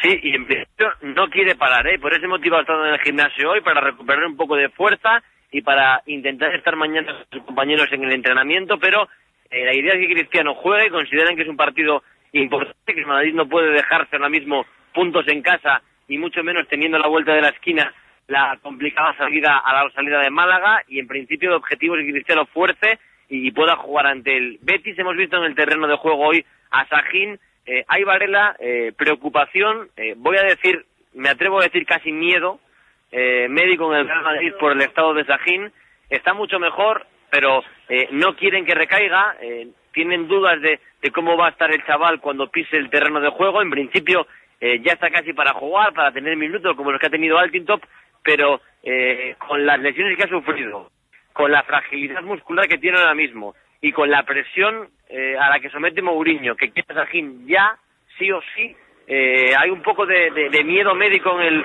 Sí, y en principio no quiere parar, ¿eh? Por ese motivo ha estado en el gimnasio hoy, para recuperar un poco de fuerza y para intentar estar mañana con sus compañeros en el entrenamiento, pero eh, la idea es que Cristiano juegue, consideran que es un partido importante, que Madrid no puede dejarse ahora mismo puntos en casa y mucho menos teniendo la vuelta de la esquina la complicada salida a la salida de Málaga y en principio el objetivo es que Cristiano fuerce y pueda jugar ante el Betis. Hemos visto en el terreno de juego hoy a Sajín, eh, hay Varela, eh, preocupación, eh, voy a decir, me atrevo a decir casi miedo, eh, médico en el Real Madrid por el estado de Sajín, está mucho mejor, pero eh, no quieren que recaiga, eh, tienen dudas de, de cómo va a estar el chaval cuando pise el terreno de juego. En principio ya está casi para jugar, para tener minutos como los que ha tenido Altintop, pero con las lesiones que ha sufrido, con la fragilidad muscular que tiene ahora mismo y con la presión eh, a la que somete Mourinho, que quiere Sajín ya, sí o sí, eh, hay un poco de, miedo médico en el,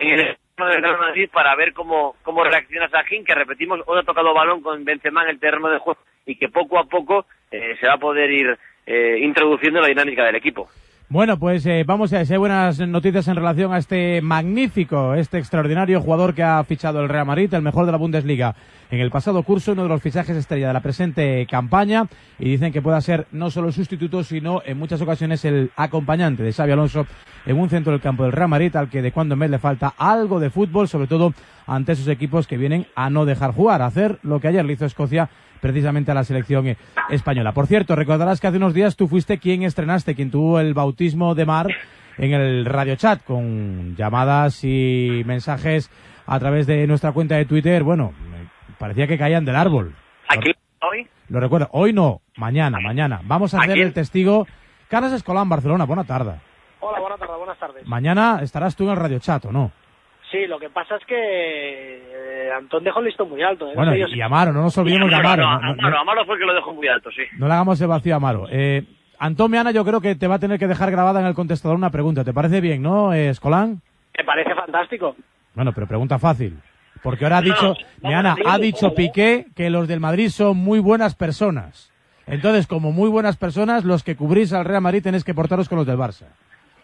en del Real Madrid para ver cómo, reacciona Sajín, que repetimos, hoy ha tocado balón con Benzema en el terreno de juego y que poco a poco eh, se va a poder ir eh, introduciendo en la dinámica del equipo. Bueno, pues eh, vamos a si hay buenas noticias en relación a este magnífico, este extraordinario jugador que ha fichado el Real Madrid, el mejor de la Bundesliga. En el pasado curso, uno de los fichajes estrella de la presente campaña, y dicen que pueda ser no solo sustituto, sino en muchas ocasiones el acompañante de Xavi Alonso en un centro del campo del Real Madrid, al que de cuando en vez le falta algo de fútbol, sobre todo ante esos equipos que vienen a no dejar jugar, a hacer lo que ayer le hizo Escocia precisamente a la selección eh, española. Por cierto, recordarás que hace unos días tú fuiste quien estrenaste, quien tuvo el bautismo de mar en el radio chat con llamadas y mensajes a través de nuestra cuenta de Twitter. Bueno, parecía que caían del árbol. Aquí hoy Lo recuerdo. Hoy no, mañana, mañana. Vamos a hacer el testigo. Carlos Escolán, Barcelona. Buena tarde. Hola, buenas tardes, buenas tardes. Mañana estarás tú en el radio chat, ¿o no? Sí, lo que pasa es que eh, Antón dejó el listón muy alto. ¿eh? Bueno, y, Amaro, no nos olvidemos de Amaro. No, No, no- Amaro, no- Amaro fue el que lo dejó muy alto, sí. no le hagamos el vacío a Amaro. Eh, Antón Meana yo creo que te va a tener que dejar grabada en el contestador una pregunta. ¿Te parece bien, no, eh, Escolán? Me parece fantástico. Bueno, pero pregunta fácil. Porque ahora ha dicho, no, Meana, ha dicho. Piqué que los del Madrid son muy buenas personas. Entonces, como muy buenas personas, los que cubrís al Real Madrid tenéis que portaros con los del Barça.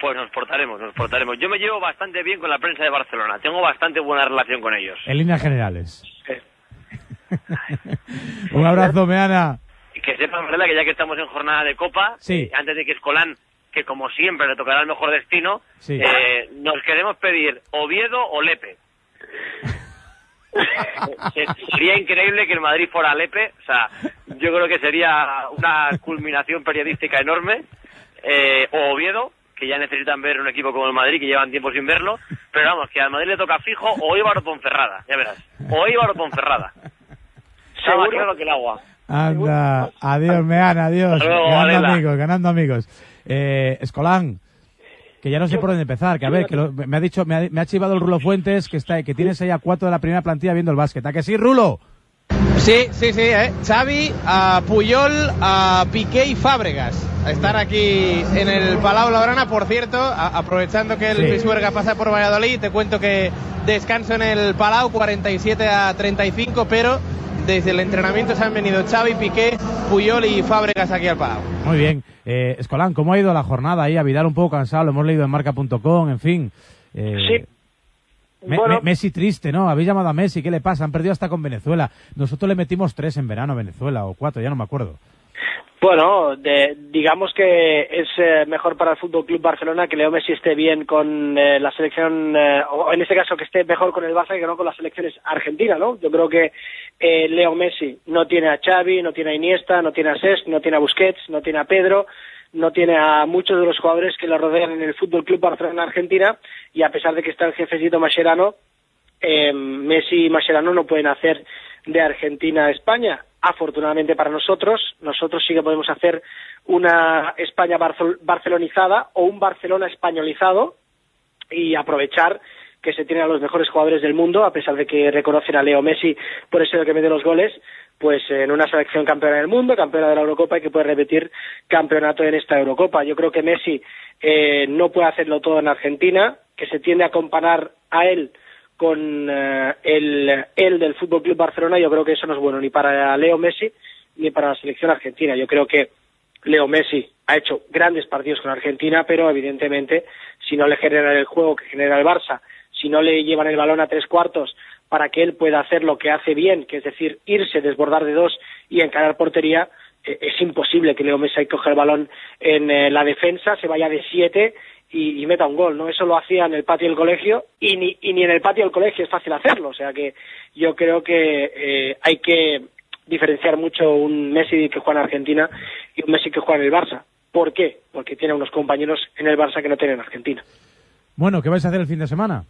Pues nos portaremos, nos portaremos. Yo me llevo bastante bien con la prensa de Barcelona. Tengo bastante buena relación con ellos. En líneas generales. <laughs> Un abrazo, Meana. Que sepan, ¿verdad? Que ya que estamos en jornada de Copa, Sí. eh, antes de que Escolán, que como siempre le tocará el mejor destino, Sí. eh, nos queremos pedir Oviedo o Lepe. <laughs> Se- sería increíble que el Madrid fuera Lepe. O sea, yo creo que sería una culminación periodística enorme. Eh, o Oviedo, que ya necesitan ver un equipo como el Madrid, que llevan tiempo sin verlo. Pero vamos, que al Madrid le toca fijo o Íbaro Ponferrada, ya verás. O Íbaro Ponferrada. Está más claro que el agua. Anda, adiós, Meana, adiós. Luego, ganando Adela. amigos, ganando amigos. Eh, Escolán, que ya no sé por dónde empezar, que a ver, que lo- me ha dicho, me ha, me ha chivado el Rulo Fuentes, que está, que tienes ahí a cuatro de la primera plantilla viendo el básquet. ¿A que sí, Rulo? Sí, sí, sí, ¿eh? Xavi, a Puyol, a Piqué y Fábregas. Están aquí en el Palau Laurana, por cierto, a- aprovechando que el Sí. Pisuerga pasa por Valladolid, te cuento que descanso en el Palau, 47 a 35, pero desde el entrenamiento se han venido Xavi, Piqué, Puyol y Fábregas aquí al Palau. Muy bien. Eh, Escolán, ¿cómo ha ido la jornada ahí? A Vidal un poco cansado, lo hemos leído en marca.com, en fin. Eh, Sí. Me- Bueno. Me- Messi triste, ¿no? Habéis llamado a Messi, ¿qué le pasa? Han perdido hasta con Venezuela. Nosotros le metimos tres en verano a Venezuela, o cuatro, ya no me acuerdo. Bueno, de- digamos que es eh, mejor para el Fútbol Club Barcelona que Leo Messi esté bien con eh, la selección, eh, o en este caso que esté mejor con el Barça que no con las selecciones argentinas, ¿no? Yo creo que eh, Leo Messi no tiene a Xavi, no tiene a Iniesta, no tiene a Cesc, no tiene a Busquets, no tiene a Pedro, no tiene a muchos de los jugadores que lo rodean en el Fútbol Club Barcelona Argentina y a pesar de que está el jefecito Mascherano, eh, Messi y Mascherano no pueden hacer de Argentina a España. Afortunadamente para nosotros, nosotros sí que podemos hacer una España barcel- barcelonizada o un Barcelona españolizado y aprovechar que se tienen a los mejores jugadores del mundo, a pesar de que reconocen a Leo Messi por eso que mete los goles, pues en una selección campeona del mundo, campeona de la Eurocopa y que puede repetir campeonato en esta Eurocopa. Yo creo que Messi eh, no puede hacerlo todo en Argentina, que se tiende a comparar a él con eh, el, el del Fútbol Club Barcelona, yo creo que eso no es bueno ni para Leo Messi ni para la selección argentina. Yo creo que Leo Messi ha hecho grandes partidos con Argentina, pero evidentemente si no le generan el juego que genera el Barça, si no le llevan el balón a tres cuartos para que él pueda hacer lo que hace bien, que es decir, irse, desbordar de dos y encarar portería, eh, es imposible que Leo Messi coja el balón en eh, la defensa, se vaya de siete y, meta un gol, ¿no? Eso lo hacía en el patio del colegio y ni, y ni en el patio del colegio es fácil hacerlo, o sea que yo creo que eh, hay que diferenciar mucho un Messi que juega en Argentina y un Messi que juega en el Barça. ¿Por qué? Porque tiene unos compañeros en el Barça que no tienen en Argentina. Bueno, ¿qué vais a hacer el fin de semana?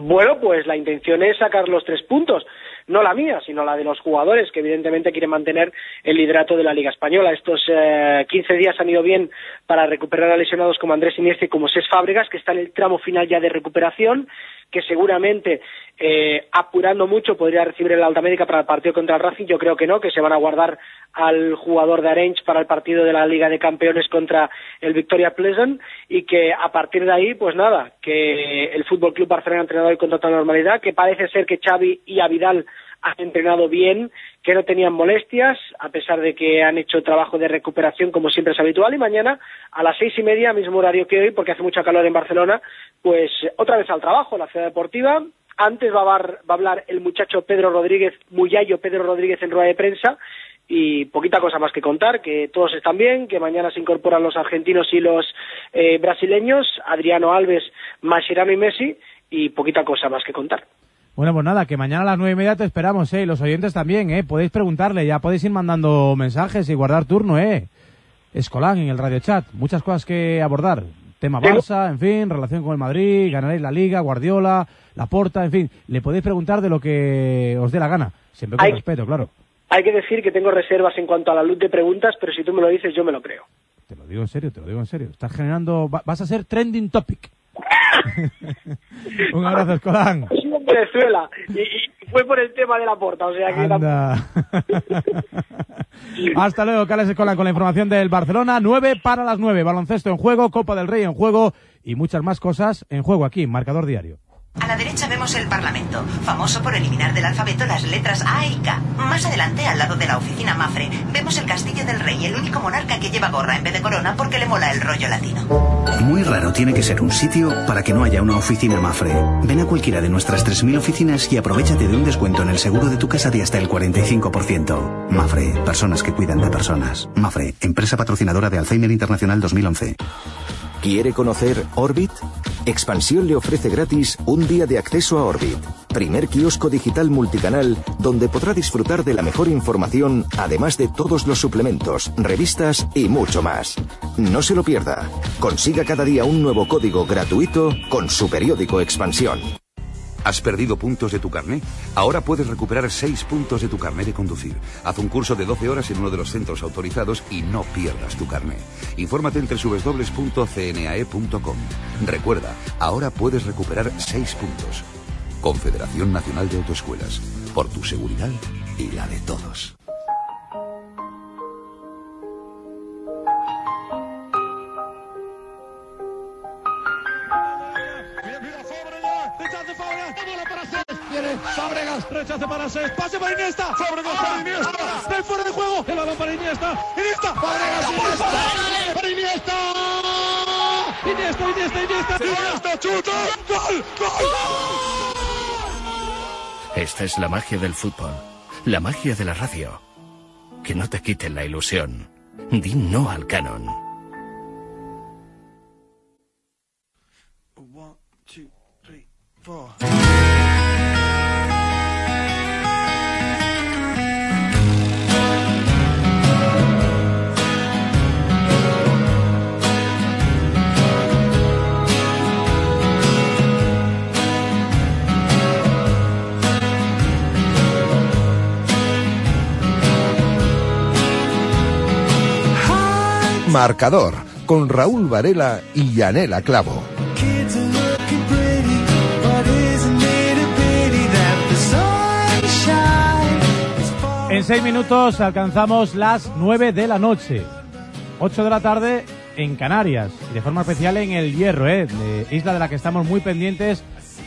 Bueno, pues la intención es sacar los tres puntos, no la mía, sino la de los jugadores que evidentemente quieren mantener el liderato de la Liga Española. Estos eh, 15 días han ido bien para recuperar a lesionados como Andrés Iniesta y como Ses Fábregas, que está en el tramo final ya de recuperación, que seguramente eh, apurando mucho podría recibir el alta médica para el partido contra el Racing. Yo creo que no, que se van a guardar al jugador de Arenys para el partido de la Liga de Campeones contra el Victoria Pleasant y que a partir de ahí, pues nada, que el Fútbol Club Barcelona ha entrenado hoy con total normalidad, que parece ser que Xavi y Avidal han entrenado bien, que no tenían molestias, a pesar de que han hecho trabajo de recuperación como siempre es habitual, y mañana a las seis y media, mismo horario que hoy, porque hace mucha calor en Barcelona, pues otra vez al trabajo, la ciudad deportiva. Antes va a, hablar, va a hablar el muchacho Pedro Rodríguez, Muyayo Pedro Rodríguez en rueda de prensa, y poquita cosa más que contar, que todos están bien, que mañana se incorporan los argentinos y los eh, brasileños, Adriano Alves, Mascherano y Messi, y poquita cosa más que contar. Bueno, pues nada, que mañana a las nueve y media te esperamos, ¿eh? Y los oyentes también, ¿eh? Podéis preguntarle, ya podéis ir mandando mensajes y guardar turno, ¿eh? Escolán en el radio chat, muchas cosas que abordar. Tema Barça, en fin, relación con el Madrid, ganaréis la Liga, Guardiola, la Porta, en fin. Le podéis preguntar de lo que os dé la gana, siempre con Hay- respeto, claro. Hay que decir que tengo reservas en cuanto a la luz de preguntas, pero si tú me lo dices, yo me lo creo. Te lo digo en serio, te lo digo en serio. Estás generando, va- vas a ser trending topic. <laughs> Un abrazo, Escolán. Es en Venezuela y, y fue por el tema de la porta, o sea que Anda. <laughs> Hasta luego, Carles Escola con la información del Barcelona. 9 para las 9. Baloncesto en juego, Copa del Rey en juego y muchas más cosas en juego aquí, en Marcador Diario. A la derecha vemos el Parlamento, famoso por eliminar del alfabeto las letras A y K. Más adelante, al lado de la oficina Mafre, vemos el Castillo del Rey, el único monarca que lleva gorra en vez de corona porque le mola el rollo latino. Muy raro tiene que ser un sitio para que no haya una oficina Mafre. Ven a cualquiera de nuestras 3.000 oficinas y aprovechate de un descuento en el seguro de tu casa de hasta el 45%. Mafre, personas que cuidan de personas. Mafre, empresa patrocinadora de Alzheimer Internacional 2011. ¿Quiere conocer Orbit? Expansión le ofrece gratis un día de acceso a Orbit, primer kiosco digital multicanal donde podrá disfrutar de la mejor información, además de todos los suplementos, revistas y mucho más. No se lo pierda. Consiga cada día un nuevo código gratuito con su periódico Expansión. ¿Has perdido puntos de tu carné? Ahora puedes recuperar 6 puntos de tu carné de conducir. Haz un curso de 12 horas en uno de los centros autorizados y no pierdas tu carné. Infórmate en www.cnae.com. Recuerda, ahora puedes recuperar 6 puntos. Confederación Nacional de Autoescuelas. Por tu seguridad y la de todos. Rechace para Ses, pase para Iniesta, Fábregas para Iniesta, del fuera de juego, el balón para Iniesta, Iniesta, Fábregas, Iniesta, para Iniesta, Iniesta, Iniesta, Iniesta, Iniesta, chuta, gol, gol, Esta es la magia del fútbol, la magia de la radio. Que no te quiten la ilusión. Di no al canon. Marcador con Raúl Varela y Yanela Clavo. En seis minutos alcanzamos las nueve de la noche. Ocho de la tarde en Canarias. Y de forma especial en el Hierro, ¿eh? de isla de la que estamos muy pendientes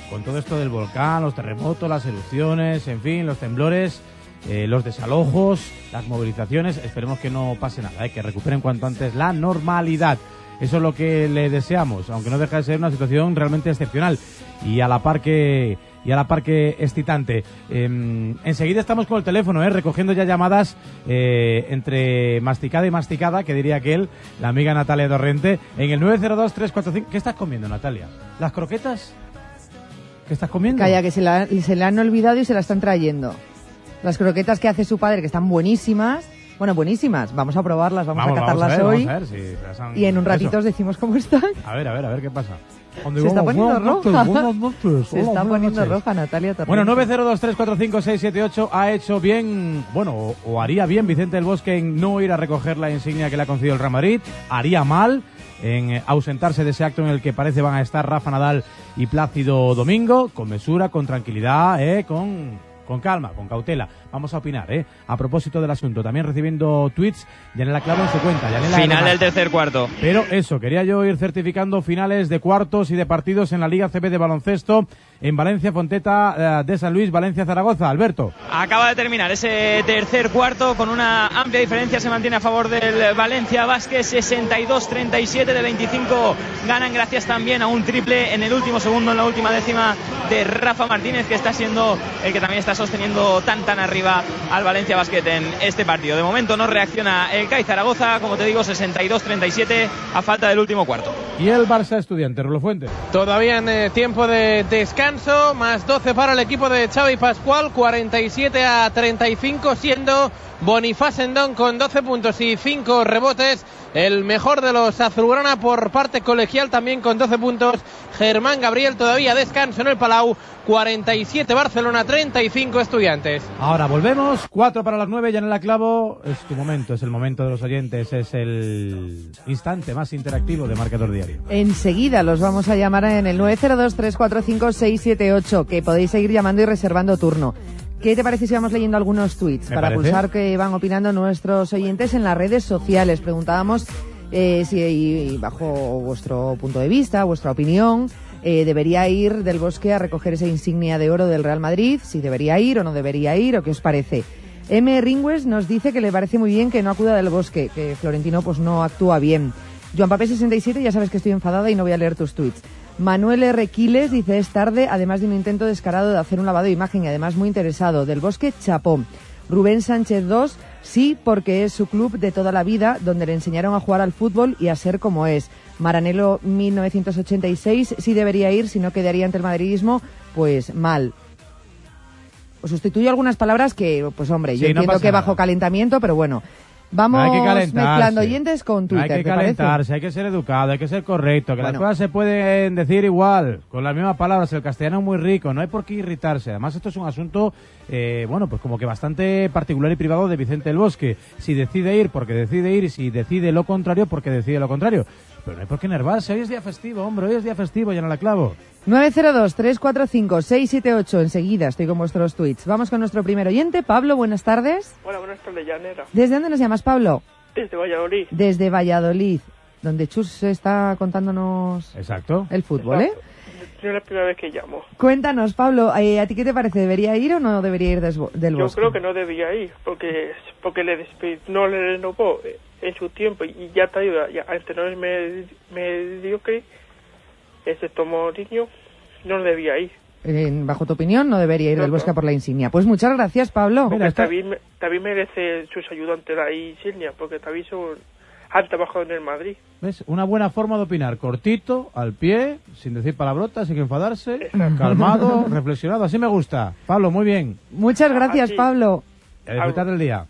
con todo esto del volcán, los terremotos, las erupciones, en fin, los temblores, eh, los desalojos, las movilizaciones. Esperemos que no pase nada, ¿eh? que recuperen cuanto antes la normalidad. Eso es lo que le deseamos, aunque no deja de ser una situación realmente excepcional y a la par que y a la par que excitante. Eh, enseguida estamos con el teléfono, ¿eh? recogiendo ya llamadas eh, entre masticada y masticada, que diría aquel, la amiga Natalia Torrente, en el 902-345. ¿Qué estás comiendo, Natalia? ¿Las croquetas? ¿Qué estás comiendo? Calla, que se la, se la han olvidado y se la están trayendo. Las croquetas que hace su padre, que están buenísimas, Bueno, buenísimas. Vamos a probarlas, vamos, Vamos, a vamos a catarlas ver, hoy. vamos a ver si las han- Y en un ratito eso. os decimos cómo están. A ver, a ver, a ver qué pasa. Se está poniendo roja. <laughs> Se Se está poniendo roja Natalia Bueno, Torrente. 902345678 ha hecho bien, bueno, o, o haría bien Vicente del Bosque en no ir a recoger la insignia que le ha concedido el Real Madrid. Haría mal en eh, ausentarse de ese acto en el que parece van a estar Rafa Nadal y Plácido Domingo, con mesura, con tranquilidad, eh, con, con calma, con cautela. Vamos a opinar, eh, a propósito del asunto. También recibiendo tweets, Yanela Clavo en su cuenta. Yanela Final del tercer cuarto. pero eso, quería yo ir certificando finales de cuartos y de partidos en la Liga CB de baloncesto en Valencia, Fonteta eh, de San Luis, Valencia, Zaragoza. Alberto. Acaba de terminar ese tercer cuarto con una amplia diferencia. Se mantiene a favor del Valencia Vázquez. 62-37 de 25 ganan gracias también a un triple en el último segundo, en la última décima de Rafa Martínez, que está siendo el que también está sosteniendo tan tan arriba al Valencia Basket en este partido. De momento no reacciona el CAI Zaragoza, como te digo, 62-37 a falta del último cuarto. Y el Barça Estudiante, Rulo Fuente. Todavía en eh, tiempo de descanso, más 12 para el equipo de Xavi Pascual, 47 a 35, siendo Bonifaz Endón con 12 puntos y 5 rebotes. El mejor de los azulgrana por parte colegial también con 12 puntos. Germán Gabriel todavía descanso en el Palau. 47 Barcelona, 35 estudiantes. Ahora volvemos, cuatro para las nueve, Yanela Clavo. Es tu momento, es el momento de los oyentes, es el instante más interactivo de Marcador Diario. Enseguida los vamos a llamar en el 902-345-678, que podéis seguir llamando y reservando turno. ¿Qué te parece si vamos leyendo algunos tweets para parece. pulsar que van opinando nuestros oyentes en las redes sociales? Preguntábamos eh, si, y bajo vuestro punto de vista, vuestra opinión, eh, debería ir del bosque a recoger esa insignia de oro del Real Madrid, si debería ir o no debería ir, o qué os parece. M. Ringwes nos dice que le parece muy bien que no acuda del bosque, que Florentino pues no actúa bien. Joan Papé 67, ya sabes que estoy enfadada y no voy a leer tus tweets. Manuel R. Quiles dice es tarde, además de un intento descarado de hacer un lavado de imagen y además muy interesado. Del Bosque Chapó. Rubén Sánchez 2, sí, porque es su club de toda la vida, donde le enseñaron a jugar al fútbol y a ser como es. Maranelo 1986, sí debería ir, si no quedaría ante el madridismo, pues mal. Os sustituyo algunas palabras que, pues hombre, yo Sí, entiendo que nada. bajo calentamiento, pero bueno. Vamos No hay que calentarse. mezclando oyentes con No Twitter, hay que calentarse, hay que ser educado, hay que ser correcto, que las cosas se pueden decir igual, con las mismas palabras. El castellano es muy rico, no hay por qué irritarse. Además, esto es un asunto, eh, bueno, pues como que bastante particular y privado de Vicente del Bosque. Si decide ir, porque decide ir, y si decide lo contrario, porque decide lo contrario. Pero no hay por qué enervarse, hoy es día festivo, hombre, hoy es día festivo, ya no la clavo. 902-345-678. Enseguida estoy con vuestros tweets. Vamos con nuestro primer oyente. Pablo, buenas tardes. Hola, buenas tardes, Llanera. ¿Desde dónde nos llamas, Pablo? Desde Valladolid. Desde Valladolid, donde Chus está contándonos Exacto. el fútbol, ¿eh? No es la primera vez que llamo. Cuéntanos, Pablo, eh, ¿a ti qué te parece? ¿Debería ir o no debería ir del Yo bosque? creo que no debía ir, porque porque le no le renovó eh, en su tiempo y ya te ayuda. Ya, antes no es me- mediocre, ese tomó niño, no debía ir. Eh, bajo tu opinión, no debería ir No, del bosque por la insignia. Pues muchas gracias, Pablo. Porque también, me- también merece sus ayudantes la insignia, porque también son han trabajado en el Madrid. ¿Ves? Una buena forma de opinar, cortito, al pie, sin decir palabrotas, sin enfadarse, calmado, <laughs> reflexionado, así me gusta. Pablo, muy bien. Muchas gracias, Así. Pablo. A disfrutar del día.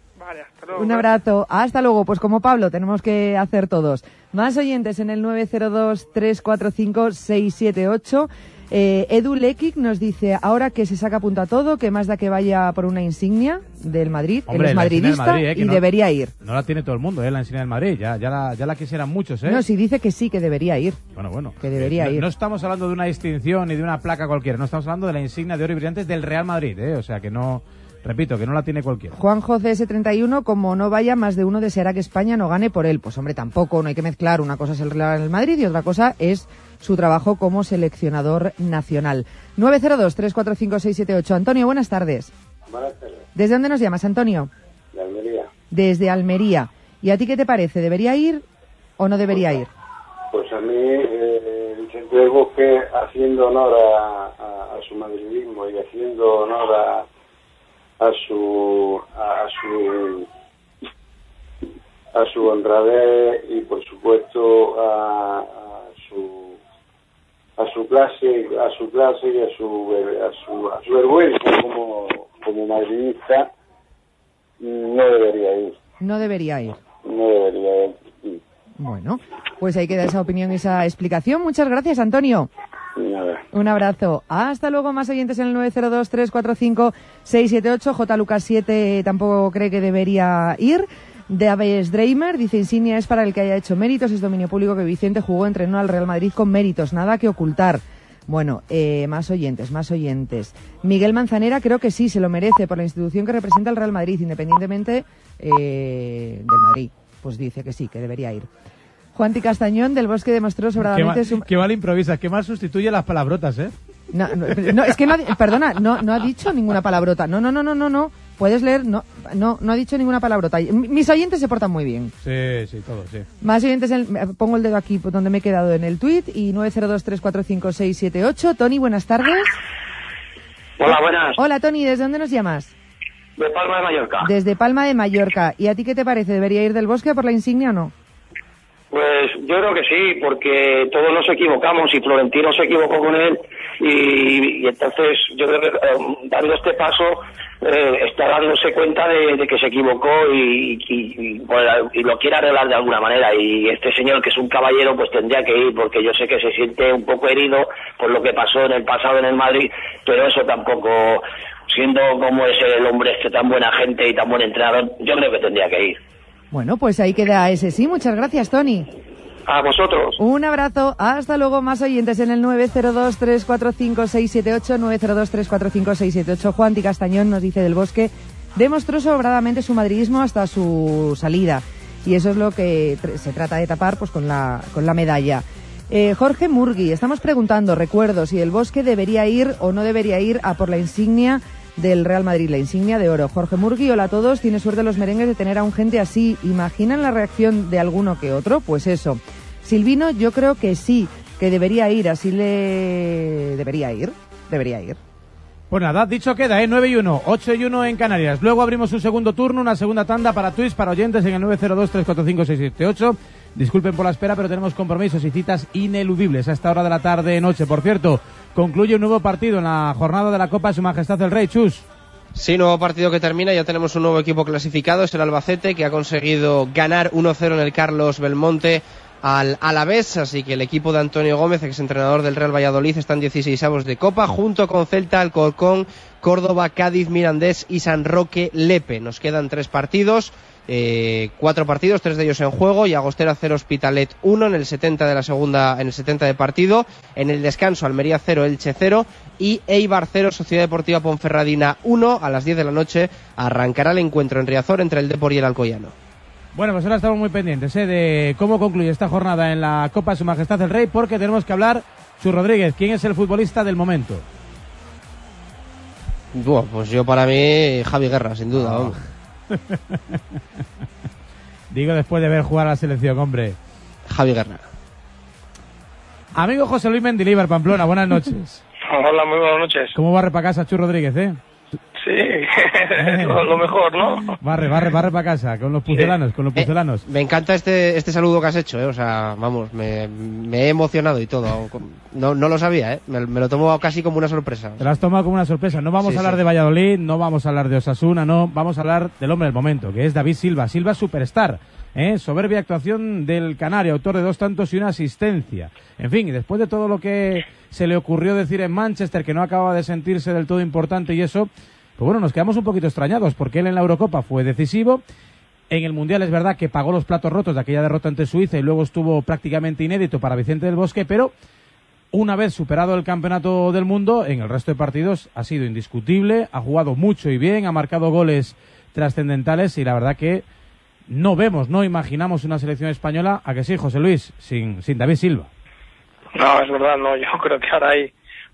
Un abrazo. Hasta luego. Pues como Pablo, tenemos que hacer todos. Más oyentes en el 902-345-678. Eh, Edu Lekic nos dice, ahora que se saca punto a todo, que más da que vaya por una insignia del Madrid. Hombre, Él es madridista Madrid, eh, y no- debería ir. No la tiene todo el mundo, ¿eh? La insignia del Madrid. Ya, ya, la, ya la quisieran muchos, ¿eh? No, si dice que sí, que debería ir. Bueno, bueno. Que debería no, ir. No estamos hablando de una distinción ni de una placa cualquiera. No estamos hablando de la insignia de oro y brillantes del Real Madrid, ¿eh? O sea que no... Repito, que no la tiene cualquiera. Juanjo CS31, como no vaya, más de uno deseará que España no gane por él. Pues hombre, tampoco, no hay que mezclar. Una cosa es el Real Madrid y otra cosa es su trabajo como seleccionador nacional. 902-345-678. Antonio, buenas tardes. Buenas tardes, ¿Desde dónde nos llamas, Antonio? de Almería. Desde Almería. ¿Y a ti qué te parece? ¿Debería ir o no debería ir? Pues a mí, eh, Vicente del Bosque, haciendo honor a, a- a su madridismo y haciendo honor a, a su a, su a su honradez y por supuesto a, a su a su clase a su clase y a su a su, a su vergüenza como como madridista no debería ir No debería ir. No debería ir. Bueno, pues ahí queda esa opinión y esa explicación. Muchas gracias, Antonio. Un abrazo. Hasta luego, más oyentes en el 902-345-678. J. Lucas 7 tampoco cree que debería ir. De Aves Dreimer dice Insignia es para el que haya hecho méritos. Es dominio público que Vicente jugó, entrenó al Real Madrid con méritos. Nada que ocultar. Bueno, eh, más oyentes, más oyentes. Miguel Manzanera creo que sí, se lo merece por la institución que representa el Real Madrid, independientemente eh, del Madrid. Pues dice que sí, que debería ir. Juanti Castañón del Bosque demostró sobradamente su... qué mal improvisa, qué mal sustituye las palabrotas, ¿eh? No, no, no, es que no ha, perdona, no, no ha dicho ninguna palabrota. No, no, no, no, no, no. Puedes leer, no, no, no ha dicho ninguna palabrota. M- Mis oyentes se portan muy bien. Sí, sí, todo, sí. Más oyentes, en- me- pongo el dedo aquí por donde me he quedado en el tuit y 902345678. Tony, buenas tardes. Hola, buenas. Hola Tony, ¿desde dónde nos llamas? De Palma de Mallorca. Desde Palma de Mallorca. ¿Y a ti qué te parece? ¿Debería ir del bosque por la insignia o no? Pues yo creo que sí, porque todos nos equivocamos y Florentino se equivocó con él y, entonces yo creo que eh, dando este paso eh, está dándose cuenta de, que se equivocó y, y- y, y lo quiere arreglar de alguna manera y este señor que es un caballero pues tendría que ir porque yo sé que se siente un poco herido por lo que pasó en el pasado en el Madrid, pero eso tampoco siendo como es el hombre este tan buena gente y tan buen entrenador, yo creo que tendría que ir. Bueno, pues ahí queda ese sí. Muchas gracias, Tony. A vosotros. Un abrazo. Hasta luego. Más oyentes en el 902-345-678. 902-345-678. Juan Di Castañón nos dice del Bosque. Demostró sobradamente su madridismo hasta su salida. Y eso es lo que se trata de tapar pues con la, con la medalla. Eh, Jorge Murgui, estamos preguntando, recuerdo, si el Bosque debería ir o no debería ir a por la insignia del Real Madrid, la insignia de oro. Jorge Murgui, hola a todos. Tiene suerte los merengues de tener a un gente así. ¿Imaginan la reacción de alguno que otro? Pues eso. Silvino, yo creo que sí, que debería ir. Así le. Debería ir. Debería ir. Pues nada, dicho queda, ¿eh? 9 y 1, 8 y 1 en Canarias. Luego abrimos un segundo turno, una segunda tanda para Twitch, para oyentes en el 902-345-678. Disculpen por la espera, pero tenemos compromisos y citas ineludibles a esta hora de la tarde noche. Por cierto, concluye un nuevo partido en la jornada de la Copa de Su Majestad el Rey. Chus. Sí, nuevo partido que termina, ya tenemos un nuevo equipo clasificado, es el Albacete, que ha conseguido ganar 1-0 en el Carlos Belmonte al Alavés, así que el equipo de Antonio Gómez, exentrenador del Real Valladolid, está en 16 avos de Copa, junto con Celta, Alcorcón, Córdoba, Cádiz, Mirandés y San Roque Lepe. Nos quedan tres partidos, eh, cuatro partidos, tres de ellos en juego, y Agostera 0, Hospitalet 1 en el 70 de la segunda, en el 70 de partido, en el descanso Almería 0, Elche 0 y Eibar 0, Sociedad Deportiva Ponferradina 1 a las 10 de la noche arrancará el encuentro en Riazor entre el Depor y el Alcoyano. Bueno, pues ahora estamos muy pendientes ¿eh? de cómo concluye esta jornada en la Copa de Su Majestad el Rey, porque tenemos que hablar, Chus Rodríguez, ¿quién es el futbolista del momento? Buah, pues yo para mí Javi Guerra, sin duda. vamos. <laughs> Digo después de ver jugar a la selección, hombre. Javi Guerra. Amigo José Luis Mendilibar, Pamplona, buenas noches. <laughs> Hola, muy buenas noches. ¿Cómo barre para casa Chus Rodríguez, eh? Sí, <laughs> lo, lo mejor, ¿no? Barre, barre, barre para casa, con los pucelanos, con los Eh, pucelanos. me encanta este, este saludo que has hecho, ¿eh? o sea, vamos, me, me he emocionado y todo. No, no lo sabía, ¿eh? me, me lo tomo casi como una sorpresa. Te lo has tomado como una sorpresa. No vamos Sí, a hablar sí. de Valladolid, no vamos a hablar de Osasuna, no. Vamos a hablar del hombre del momento, que es David Silva. Silva Superstar. ¿eh? Soberbia actuación del Canario, autor de dos tantos y una asistencia. En fin, y después de todo lo que se le ocurrió decir en Manchester, que no acaba de sentirse del todo importante y eso, pues bueno, nos quedamos un poquito extrañados, porque él en la Eurocopa fue decisivo. En el Mundial es verdad que pagó los platos rotos de aquella derrota ante Suiza y luego estuvo prácticamente inédito para Vicente del Bosque, pero una vez superado el campeonato del mundo, en el resto de partidos ha sido indiscutible, ha jugado mucho y bien, ha marcado goles trascendentales y la verdad que no vemos, no imaginamos una selección española, a que sí, José Luis, sin, sin David Silva. No, es verdad, no. Yo <laughs> creo que ahora hay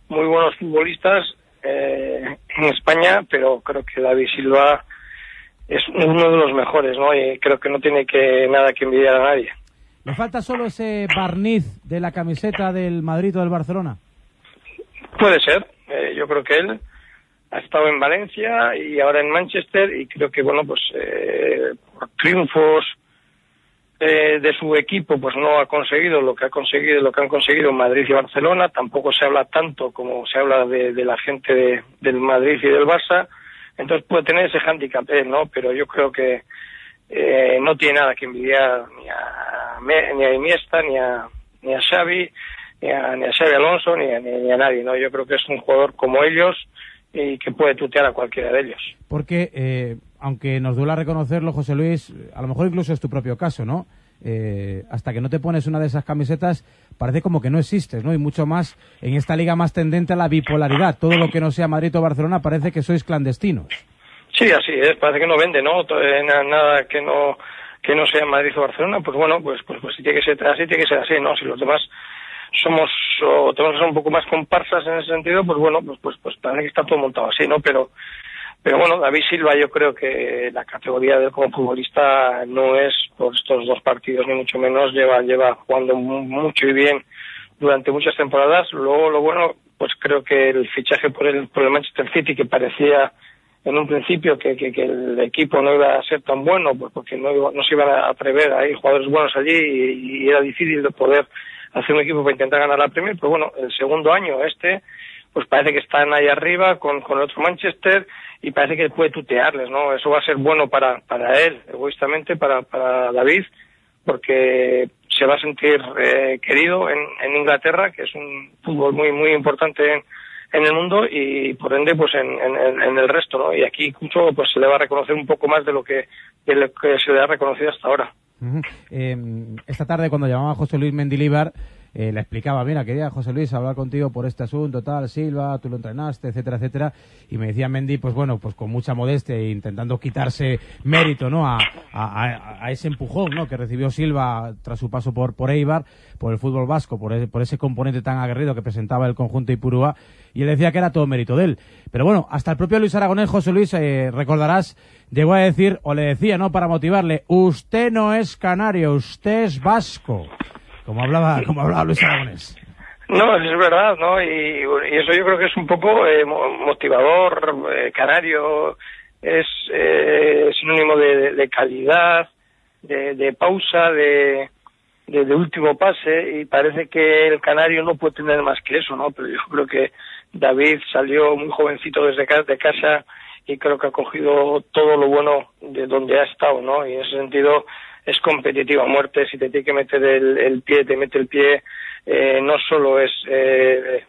muy buenos futbolistas eh, en España, pero creo que David Silva es uno de los mejores, ¿no? Y creo que no tiene que nada que envidiar a nadie. Le falta solo ese barniz de la camiseta del Madrid o del Barcelona. Puede ser. Eh, yo creo que él ha estado en Valencia y ahora en Manchester y creo que, bueno, pues eh, por triunfos eh, de su equipo, pues no ha conseguido lo que ha conseguido, lo que han conseguido Madrid y Barcelona. Tampoco se habla tanto como se habla de, de la gente de- del Madrid y del Barça. Entonces puede tener ese hándicap, ¿no? Pero yo creo que eh, no tiene nada que envidiar ni a, ni a Iniesta, ni a, ni a Xavi, ni a, ni a Xavi Alonso, ni a, ni a nadie, ¿no? Yo creo que es un jugador como ellos y que puede tutear a cualquiera de ellos. Porque, eh, aunque nos duela reconocerlo, José Luis, a lo mejor incluso es tu propio caso, ¿no? Eh, hasta que no te pones una de esas camisetas, parece como que no existes, ¿no? Y mucho más en esta liga más tendente a la bipolaridad. Todo lo que no sea Madrid o Barcelona parece que sois clandestinos. Sí, así es, parece que no vende, ¿no? Eh, na- Nada que no que no sea Madrid o Barcelona, pues bueno, pues pues, pues si tiene que ser así, tiene que ser así, ¿no? Si los demás somos o tenemos que ser un poco más comparsas en ese sentido, pues bueno, pues pues pues parece que está todo montado así, ¿no? Pero pero bueno, David Silva yo creo que la categoría de como futbolista no es por estos dos partidos ni mucho menos, lleva lleva jugando mu- mucho y bien durante muchas temporadas. Luego lo bueno, pues creo que el fichaje por el por el Manchester City que parecía en un principio que, que, que el equipo no iba a ser tan bueno, pues porque no, no se iban a atrever, hay jugadores buenos allí y, y era difícil de poder hacer un equipo para intentar ganar la Premier, pero bueno, el segundo año este, pues parece que están ahí arriba con, con el otro Manchester y parece que puede tutearles, ¿no? Eso va a ser bueno para, para él, egoístamente, para, para David, porque se va a sentir eh, querido en, en Inglaterra, que es un fútbol muy, muy importante en, en el mundo y por ende pues en, en- en el resto, ¿no? Y aquí incluso pues se le va a reconocer un poco más de lo que, de lo que se le ha reconocido hasta ahora. Eh, esta tarde, cuando llamaba José Luis Mendilíbar, eh, le explicaba, mira, quería José Luis hablar contigo por este asunto, tal, Silva, tú lo entrenaste, etcétera, etcétera. Y me decía Mendy, pues bueno, pues con mucha modestia e intentando quitarse mérito, ¿no? A- a ese empujón, ¿no? Que recibió Silva tras su paso por, por Eibar, por el fútbol vasco, por ese, por ese componente tan aguerrido que presentaba el conjunto Ipurúa. Y él decía que era todo mérito de él. Pero bueno, hasta el propio Luis Aragonés, José Luis, eh, recordarás, llegó a decir, o le decía, ¿no? Para motivarle, usted no es canario, usted es vasco. Como hablaba, <laughs> como hablaba Luis Aragonés. No, es verdad, ¿no? Y, eso yo creo que es un poco eh, mo- motivador, eh, canario, es eh, sinónimo de, calidad, de, de pausa, de, de, de último pase, y parece que el canario no puede tener más que eso, ¿no? Pero yo creo que David salió muy jovencito desde ca- de casa y creo que ha cogido todo lo bueno de donde ha estado, ¿no? Y en ese sentido es competitivo a muerte, si te tiene que meter el, pie, te mete el pie, eh, no solo es eh,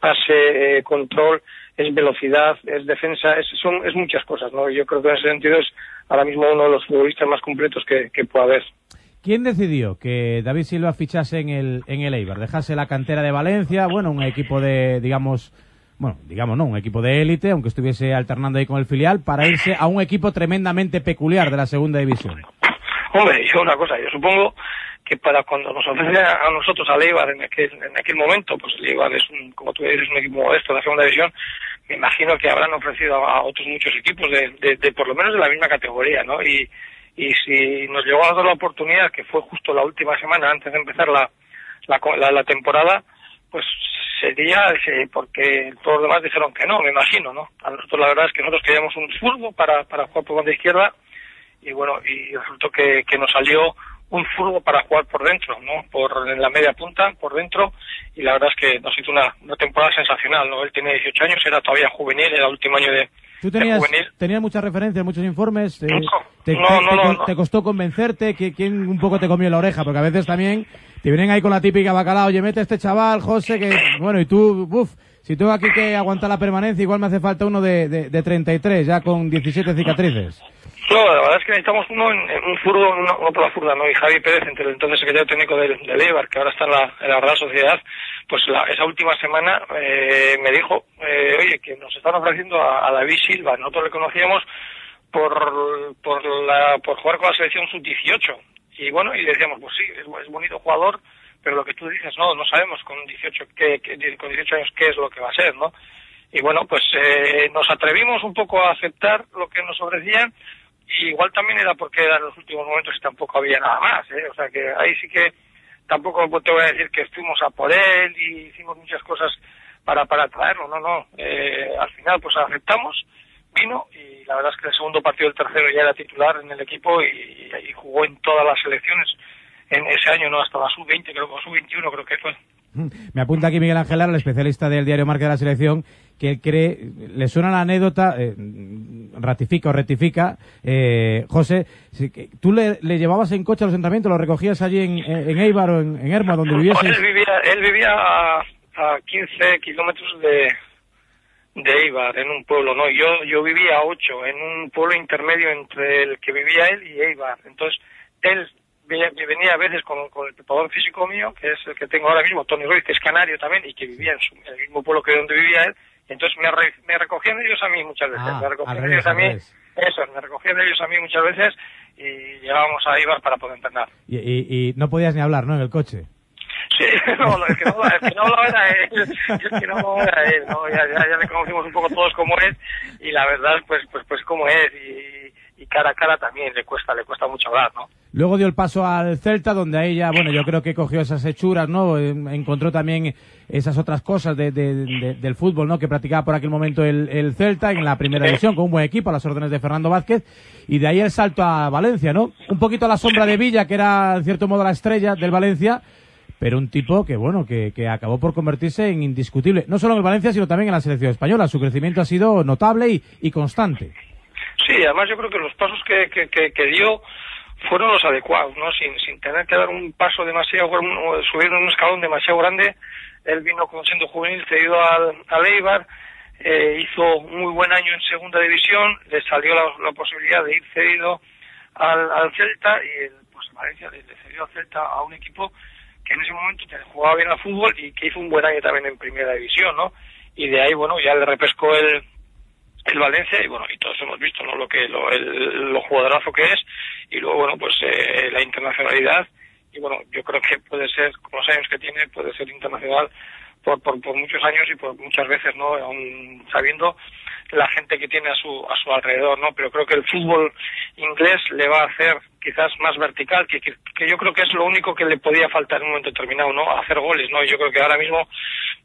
pase, eh, control, es velocidad, es defensa, es, son, es muchas cosas, ¿no? Yo creo que en ese sentido es ahora mismo uno de los futbolistas más completos que, que puede haber. ¿Quién decidió que David Silva fichase en el, en el Eibar? Dejase la cantera de Valencia, bueno, un equipo de, digamos, bueno, digamos no, un equipo de élite, aunque estuviese alternando ahí con el filial, para irse a un equipo tremendamente peculiar de la segunda división. Hombre, yo una cosa, yo supongo que para cuando nos ofrece a nosotros al Eibar en aquel, en aquel momento, pues el Eibar es, un, como tú dices, un equipo modesto de la segunda división, me imagino que habrán ofrecido a, a otros muchos equipos de, de, de por lo menos de la misma categoría, ¿no? Y, y si nos llegó a dar la oportunidad, que fue justo la última semana antes de empezar la, la, la, temporada, pues sería eh, porque todos los demás dijeron que no, me imagino, ¿no? A nosotros la verdad es que nosotros queríamos un zurdo para, para jugar por banda izquierda y bueno, y resultó que, que nos salió un furbo para jugar por dentro, ¿no? Por en la media punta, por dentro, y la verdad es que nos hizo una, una temporada sensacional, ¿no? Él tiene 18 años, era todavía juvenil, era el último año de, Tú de tenías, juvenil. tenías muchas referencias, muchos informes. eh, No, te, no, te- no, te costó convencerte? ¿Qui- ¿Quién un poco te comió la oreja? Porque a veces también te vienen ahí con la típica bacalao, oye, mete a este chaval, José, que, bueno, y tú, uff, si tengo aquí que aguantar la permanencia, igual me hace falta uno de, de, de 33, ya con 17 cicatrices. No, la verdad es que necesitamos uno en, un furgo, uno, uno por la furda, ¿no? Y Javi Pérez, entre el entonces secretario técnico del, del que ahora está en la, en la Real Sociedad, pues la- esa última semana eh, me dijo, eh, oye, que nos están ofreciendo a, David Silva, nosotros le conocíamos por, por, la, por jugar con la selección sub-18. Y bueno, y decíamos, pues sí, es, es bonito jugador, pero lo que tú dices, no, no sabemos con 18, qué, qué- con 18 años qué es lo que va a ser, ¿no? Y bueno, pues eh, nos atrevimos un poco a aceptar lo que nos ofrecían y igual también era porque eran los últimos momentos y tampoco había nada más, ¿eh? O sea que ahí sí que tampoco te voy a decir que fuimos a por él y hicimos muchas cosas para, para traerlo, no, no. Eh, al final pues aceptamos, vino y la verdad es que el segundo partido del tercero ya era titular en el equipo y, y jugó en todas las selecciones en ese año, ¿no? Hasta la sub-20, creo que sub-21 creo que fue. Me apunta aquí Miguel Ángel Lara, el especialista del diario Marca de la Selección, que cree, le suena la anécdota, eh, ratifica o rectifica, eh, José, tú le, le llevabas en coche a los entrenamientos, lo recogías allí en, en Eibar o en, en Erma, donde vivías. Él vivía, él vivía a, a 15 kilómetros de, de Eibar, en un pueblo, ¿no? Yo, yo vivía a 8, en un pueblo intermedio entre el que vivía él y Eibar. Entonces, él venía, venía a veces con, con el preparador físico mío, que es el que tengo ahora mismo, Tony Ruiz, que es canario también y que vivía en, su- en el mismo pueblo que donde vivía él. Entonces me, re- me recogían ellos a mí muchas veces. Ah, me recogían revés, ellos a mí, eso, me recogían ellos a mí muchas veces y llegábamos a Eibar para poder entrenar. Y, y- y no podías ni hablar, ¿no? En el coche. Sí, <laughs> no, el que no, el que no hablaba era él, el que no hablaba era él, ¿no? Ya, ya, ya le conocimos un poco todos como es y la verdad, pues, pues, pues como es y, y cara a cara también le cuesta, le cuesta mucho hablar, ¿no? Luego dio el paso al Celta, donde ahí ya, bueno, yo creo que cogió esas hechuras, ¿no? Eh, Encontró también esas otras cosas de- de- de- del fútbol, ¿no? Que practicaba por aquel momento el, el Celta en la primera división, con un buen equipo, a las órdenes de Fernando Vázquez. Y de ahí el salto a Valencia, ¿no? Un poquito a la sombra de Villa, que era, en cierto modo, la estrella del Valencia. Pero un tipo que, bueno, que, que acabó por convertirse en indiscutible. No solo en el Valencia, sino también en la selección española. Su crecimiento ha sido notable y constante. Sí, además yo creo que los pasos que, que, que, dio fueron los adecuados, ¿no? Sin, sin tener que dar un paso demasiado, subir un escalón demasiado grande. Él vino como siendo juvenil, cedido al, al Eibar, eh, hizo un muy buen año en segunda división, le salió la, posibilidad de ir cedido al, al Celta y el, pues Valencia le, le cedió al Celta a un equipo que en ese momento jugaba bien al fútbol y que hizo un buen año también en primera división, ¿no? Y de ahí, bueno, ya le repescó el, el Valencia y bueno y todos hemos visto no lo que lo, el, lo jugadorazo que es y luego bueno pues eh, la internacionalidad y bueno yo creo que puede ser con los años que tiene puede ser internacional por, por, por muchos años y por muchas veces no aún sabiendo la gente que tiene a su a su alrededor no pero creo que el fútbol inglés le va a hacer quizás más vertical que, que, que yo creo que es lo único que le podía faltar en un momento determinado no hacer goles no y yo creo que ahora mismo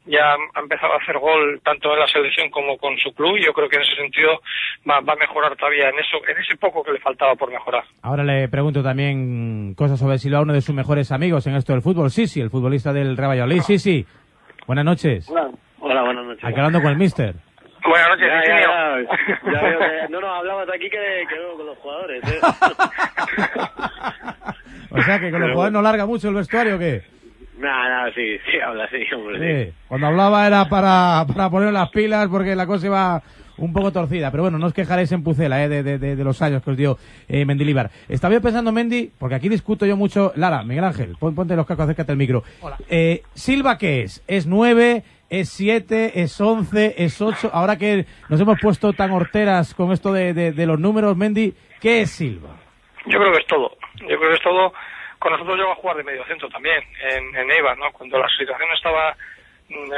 ya ha empezado a hacer gol tanto en la selección como con su club y yo creo que en ese sentido va, va a mejorar todavía en eso en ese poco que le faltaba por mejorar Ahora le pregunto también cosas sobre Silva, uno de sus mejores amigos en esto del fútbol. Sí, sí, el futbolista del Real Valladolid. Sí, sí. Buenas noches. Hola, hola buenas noches. Aquí hablando con el mister. Buenas noches, Ya, sí, ya, señor. ya, veo que- no, no, hablabas aquí que, que no con los jugadores. ¿eh? <laughs> O sea que con los jugadores no larga mucho el vestuario, ¿o qué? Nada, nada, sí, sí, habla así, hombre. Sí. Cuando hablaba era para, para poner las pilas porque la cosa iba un poco torcida. Pero bueno, no os quejaréis en Pucela eh, de, de- de- de los años que os dio eh, Mendilibar. Estaba yo pensando, Mendy, porque aquí discuto yo mucho. Lara, Miguel Ángel, pon- ponte los cascos, acércate al micro. Eh, Silva, ¿qué es? ¿Es nueve? ¿Es siete? ¿Es once? ¿Es ocho? Ahora que nos hemos puesto tan horteras con esto de, de- los números, Mendy, ¿qué es Silva? yo creo que es todo yo creo que es todo con nosotros llegó a jugar de medio centro también en, en Eibar no cuando la situación estaba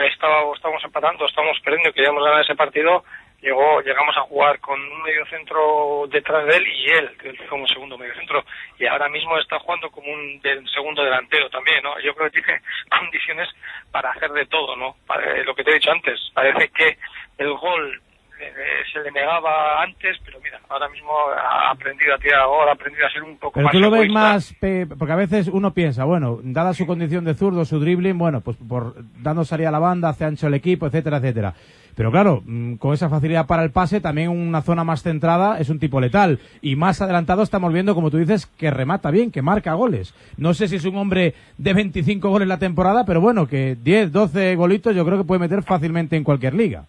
estaba estábamos empatando estábamos perdiendo queríamos ganar ese partido llegó llegamos a jugar con un medio centro detrás de él y él que como segundo medio centro y ahora mismo está jugando como un segundo delantero también no yo creo que tiene <laughs> condiciones para hacer de todo no Para- eh, lo que te he dicho antes parece que el gol eh, se le negaba antes pero mira ahora mismo ha aprendido a tirar gol ha aprendido a ser un poco Pero más tú lo ves más, porque a veces uno piensa, bueno, dada su condición de zurdo, su dribbling, bueno, pues por dando salida a la banda, hace ancho el equipo, etcétera, etcétera. Pero claro, mm, con esa facilidad para el pase, también una zona más centrada es un tipo letal. Y más adelantado estamos viendo, como tú dices, que remata bien, que marca goles. No sé si es un hombre de 25 goles la temporada, pero bueno, que 10, 12 golitos yo creo que puede meter fácilmente en cualquier liga.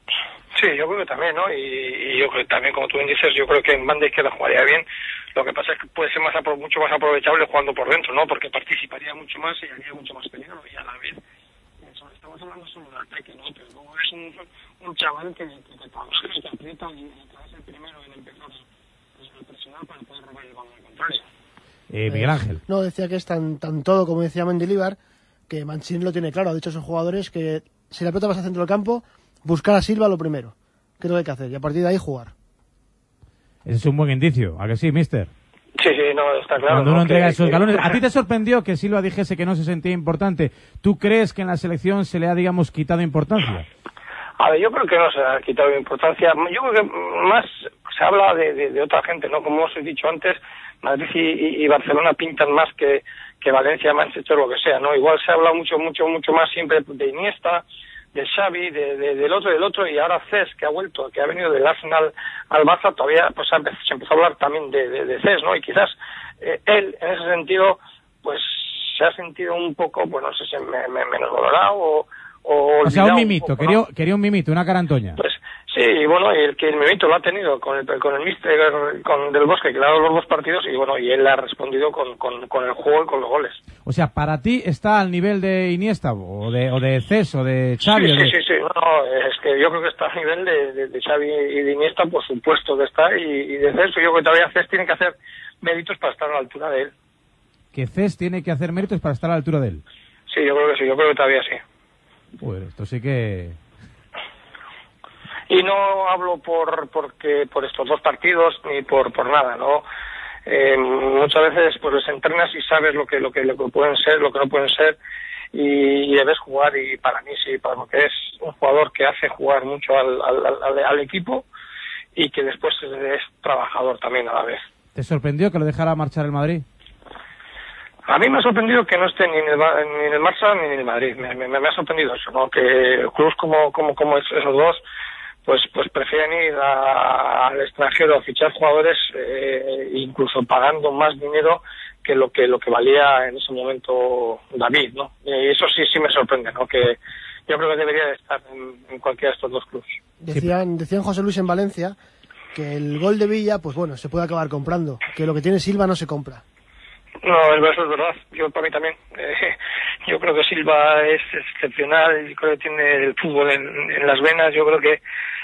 Sí, yo creo que también, ¿no? Y, y yo creo que también, como tú bien dices, yo creo que en banda izquierda jugaría bien. Lo que pasa es que puede ser más apro- mucho más aprovechable jugando por dentro, ¿no? Porque participaría mucho más y haría mucho más peligro. Y a la vez, estamos hablando solo de ataque, ¿no? Pero luego es un, un chaval que, que, que trabaja, que aprieta y que es el primero en empezar pues, a presionar para poder robar el balón al contrario. Eh, Miguel Ángel. No, decía que es tan, tan todo, como decía Mendilibar, que Mancini lo tiene claro. Ha dicho a sus jugadores que si la pelota pasa al centro del campo, buscar a Silva lo primero. ¿Qué es lo que hay que hacer? Y a partir de ahí jugar. Ese es un buen indicio, ¿a que sí, mister? Sí, sí, no, está claro. Cuando uno ¿no? entrega Que- esos que- galones. ¿A ti te sorprendió que Silva dijese que no se sentía importante? ¿Tú crees que en la selección se le ha, digamos, quitado importancia? A ver, yo creo que no se ha quitado importancia. Yo creo que más se habla de, de- otra gente, ¿no? Como os he dicho antes, Madrid y, y- Barcelona pintan más que, que Valencia, Manchester, lo que sea, ¿no? Igual se ha hablado mucho, mucho, mucho más siempre de Iniesta, de Xavi, de, de- del otro, del otro, y ahora Cés, que ha vuelto, que ha venido del Arsenal al Barça, todavía pues se empezó a hablar también de, de, Cés, ¿no? Y quizás eh, él, en ese sentido, pues se ha sentido un poco, pues no sé si me- me- menos valorado o... O, O sea, un mimito, poco, ¿no? quería, quería un mimito, una carantoña. Pues sí, y bueno, y el que el mimito lo ha tenido con el, con el mister con del Bosque, que le ha dado los dos partidos, y bueno, y él ha respondido con, con, con el juego y con los goles. O sea, para ti está al nivel de Iniesta o de, o de Cés o de Xavi. sí, o de- sí, sí, sí, no, es que yo creo que está a nivel de, de, de Xavi y de Iniesta, por supuesto que está, y, y de Cés, yo creo que todavía Cés tiene que hacer méritos para estar a la altura de él. Que Cés tiene que hacer méritos para estar a la altura de él. Sí, yo creo que sí, yo creo que todavía sí. Pues esto sí que... y no hablo por porque por estos dos partidos ni por por nada no Eh, muchas veces pues entrenas y sabes lo que lo que lo que pueden ser lo que no pueden ser y, y debes jugar y para mí sí para lo que es un jugador que hace jugar mucho al, al, al- al equipo y que después es trabajador también a la vez ¿Te sorprendió que lo dejara marchar el Madrid? A mí me ha sorprendido que no esté ni en el, Ba- ni en el Barça ni en el Madrid. Me, me- me ha sorprendido eso, ¿no? Que clubes como, como, como es- esos dos, pues, pues prefieren ir a- al extranjero a fichar jugadores, eh, incluso pagando más dinero que lo que lo que valía en ese momento David, ¿no? Y eso sí, sí me sorprende, ¿no? Que yo creo que debería de estar en, en cualquiera de estos dos clubes. Decían, decían José Luis en Valencia que el gol de Villa, pues bueno, se puede acabar comprando, que lo que tiene Silva no se compra. No, el eso es verdad. Yo para mí también. Eh, <laughs> yo creo que Silva es excepcional. Yo creo que tiene el fútbol en, las venas. Yo creo que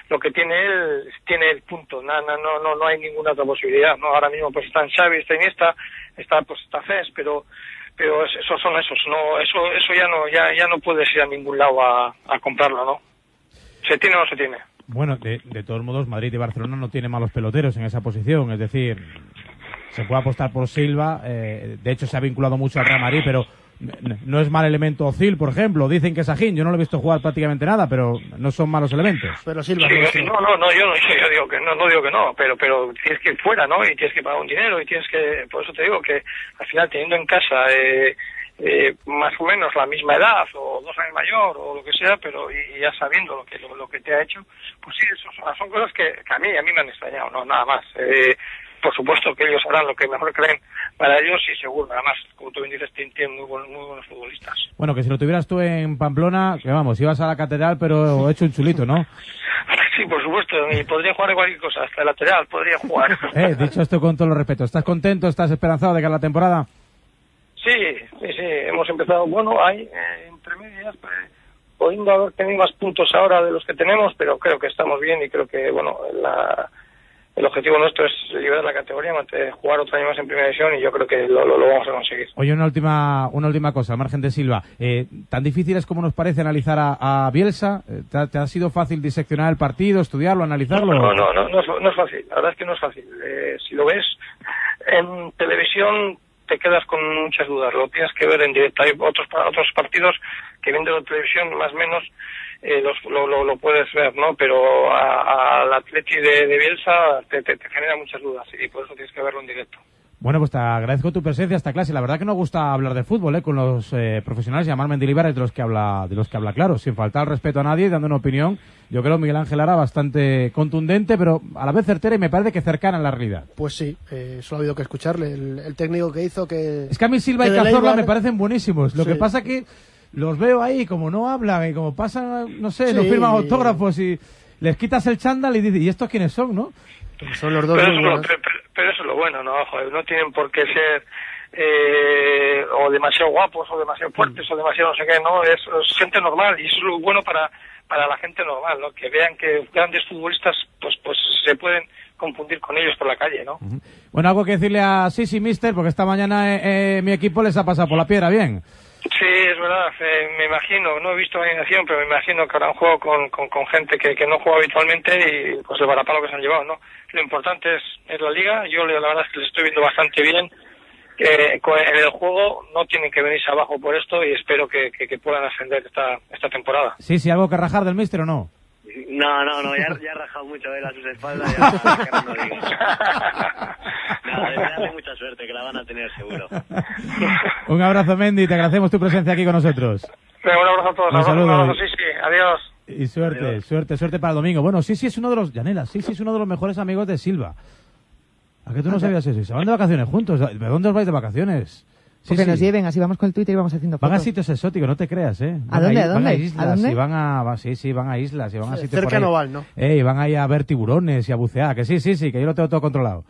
lo que tiene él tiene el punto. No, no, no, no, hay ninguna otra posibilidad. No, ahora mismo pues está en Xavi, está Iniesta, está pues está Cés, pero pero es- esos son esos. No, eso eso ya no ya ya no puedes ir a ningún lado a, a comprarlo, ¿no? Se tiene o no se tiene. Bueno, de, de todos modos, Madrid y Barcelona no tienen malos peloteros en esa posición. Es decir, se puede apostar por Silva. eh, de hecho, se ha vinculado mucho al Real Madrid, pero no es mal elemento Ozil, por ejemplo. Dicen que es Ajín. Yo no lo he visto jugar prácticamente nada, pero no son malos elementos. Pero Sí, no, no, no, yo no, <laughs> yo digo que no, no digo que no, pero, pero tienes que ir fuera, ¿no? Y tienes que pagar un dinero y tienes que, por eso te digo que al final teniendo en casa eh, eh, más o menos la misma edad o dos años mayor o lo que sea, pero y, y ya sabiendo lo que lo, lo que te ha hecho, pues sí, eso son, son cosas que, que a mí a mí me han extrañado, no nada más. Eh, por supuesto que ellos harán lo que mejor creen para ellos y seguro, además, como tú bien dices, tienen muy, buen- muy buenos futbolistas. Bueno, que si lo tuvieras tú en Pamplona, que vamos, ibas a la catedral, pero hecho un chulito, ¿no? <laughs> Sí, por supuesto, y podría jugar de cualquier cosa, hasta el lateral podría jugar. <laughs> Eh, dicho esto con todo los respeto, ¿estás contento, estás esperanzado de que la temporada? Sí, sí, sí, hemos empezado, bueno, hay eh, entre medias, pues, podiendo haber tenido más puntos ahora de los que tenemos, pero creo que estamos bien y creo que, bueno, la- el objetivo nuestro es liberar la categoría, jugar otro año más en primera división y yo creo que lo, lo, lo vamos a conseguir. Oye, una última, una última cosa, al margen de Silva. Eh, ¿Tan difícil es como nos parece analizar a, a Bielsa? Eh, ¿Te, ha- te ha sido fácil diseccionar el partido, estudiarlo, analizarlo? No, no, no, no es, no es fácil, la verdad es que no es fácil. Eh, si lo ves en televisión te quedas con muchas dudas, lo tienes que ver en directo. Hay otros, otros partidos que viendo la televisión más o menos eh, los, lo, lo, lo puedes ver, ¿no? Pero a- al Atleti de, de Bielsa te, te, te genera muchas dudas y por eso tienes que verlo en directo. Bueno, pues te agradezco tu presencia a esta clase. La verdad que nos gusta hablar de fútbol, ¿eh? Con los eh, profesionales, llamar Mendilibar es de los que habla, de los que habla claro, sin faltar respeto a nadie, y dando una opinión. Yo creo Miguel Ángel Ara bastante contundente, pero a la vez certera y me parece que cercana a la realidad. Pues sí, eh, solo ha habido que escucharle. El, el técnico que hizo que... Es que a mí Silva y Cazorla Leibar- me parecen buenísimos. Lo Sí. que pasa que los veo ahí, como no hablan y como pasan, no sé, no Sí. firman autógrafos y les quitas el chándal y dices, ¿y estos quiénes son, no? Son los Pero eso, lo, pero, pero- pero eso es lo bueno, ¿no? Joder, no tienen por qué ser eh, o demasiado guapos o demasiado fuertes o demasiado no sé qué, ¿no? Es, es gente normal y eso es lo bueno para, para la gente normal, ¿no? Que vean que grandes futbolistas pues pues se pueden confundir con ellos por la calle, ¿no? Bueno, algo que decirle a Sisi Mister, porque esta mañana eh, eh, mi equipo les ha pasado por la piedra, bien. Sí, es verdad, eh, me imagino, no he visto la pero me imagino que habrán jugado con, con, con gente que, que no juega habitualmente y pues el varapalo que se han llevado, ¿no? Lo importante es, es la liga, yo la verdad es que le estoy viendo bastante bien, co- en el juego no tienen que venirse abajo por esto y espero que puedan ascender esta, esta temporada. Sí, sí, algo que rajar del Mister o no. No, no, no, ya, ya ha rajado mucho él a sus espaldas. Ya, <laughs> que no digo. No, desearle mucha suerte, que la van a tener seguro. Un abrazo, Mendy, te agradecemos tu presencia aquí con nosotros. Un abrazo a todos. Un abrazo, saludo. abrazo, sí, sí. Adiós. Y suerte, suerte, suerte para el domingo. Bueno, sí, sí es uno de los, Yanela, sí, sí es uno de los mejores amigos de Silva. ¿A que tú no sabías eso? Y Se van de vacaciones juntos. ¿De dónde os vais de vacaciones? Sí, Porque sí. nos lleven, así vamos con el Twitter y vamos haciendo Van a fotos. sitios exóticos, no te creas, ¿eh? ¿A Van dónde, a Van dónde? a ¿A islas dónde? y van a... va- Sí, sí, van a islas y van a sitios por cerca ahí. no van, ¿no? Eh, y van ahí a ver tiburones y a bucear. Que sí, sí, sí, que yo lo tengo todo controlado.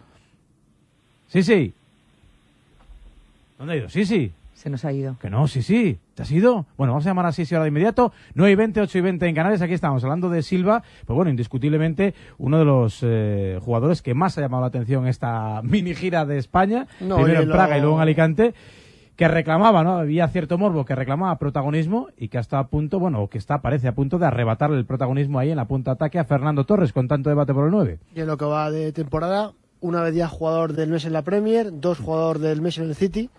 Sí, sí. ¿Dónde ha ido? Sí, sí. Se nos ha ido. Que no, sí, sí. ¿Te has ido? Bueno, vamos a llamar a Sisi ahora de inmediato. 9 y 20, 8 y 20 en Canarias. Aquí estamos hablando de Silva. Pues bueno, indiscutiblemente uno de los eh, jugadores que más ha llamado la atención en esta <laughs> mini gira de España. No, primero en lo- Praga y luego en Alicante. Que reclamaba, ¿no? Había cierto morbo que reclamaba protagonismo y que hasta a punto, bueno, o que está, parece a punto de arrebatarle el protagonismo ahí en la punta de ataque a Fernando Torres con tanto debate por el 9. Y en lo que va de temporada, una vez ya jugador del mes en la Premier, dos jugador del mes en el City,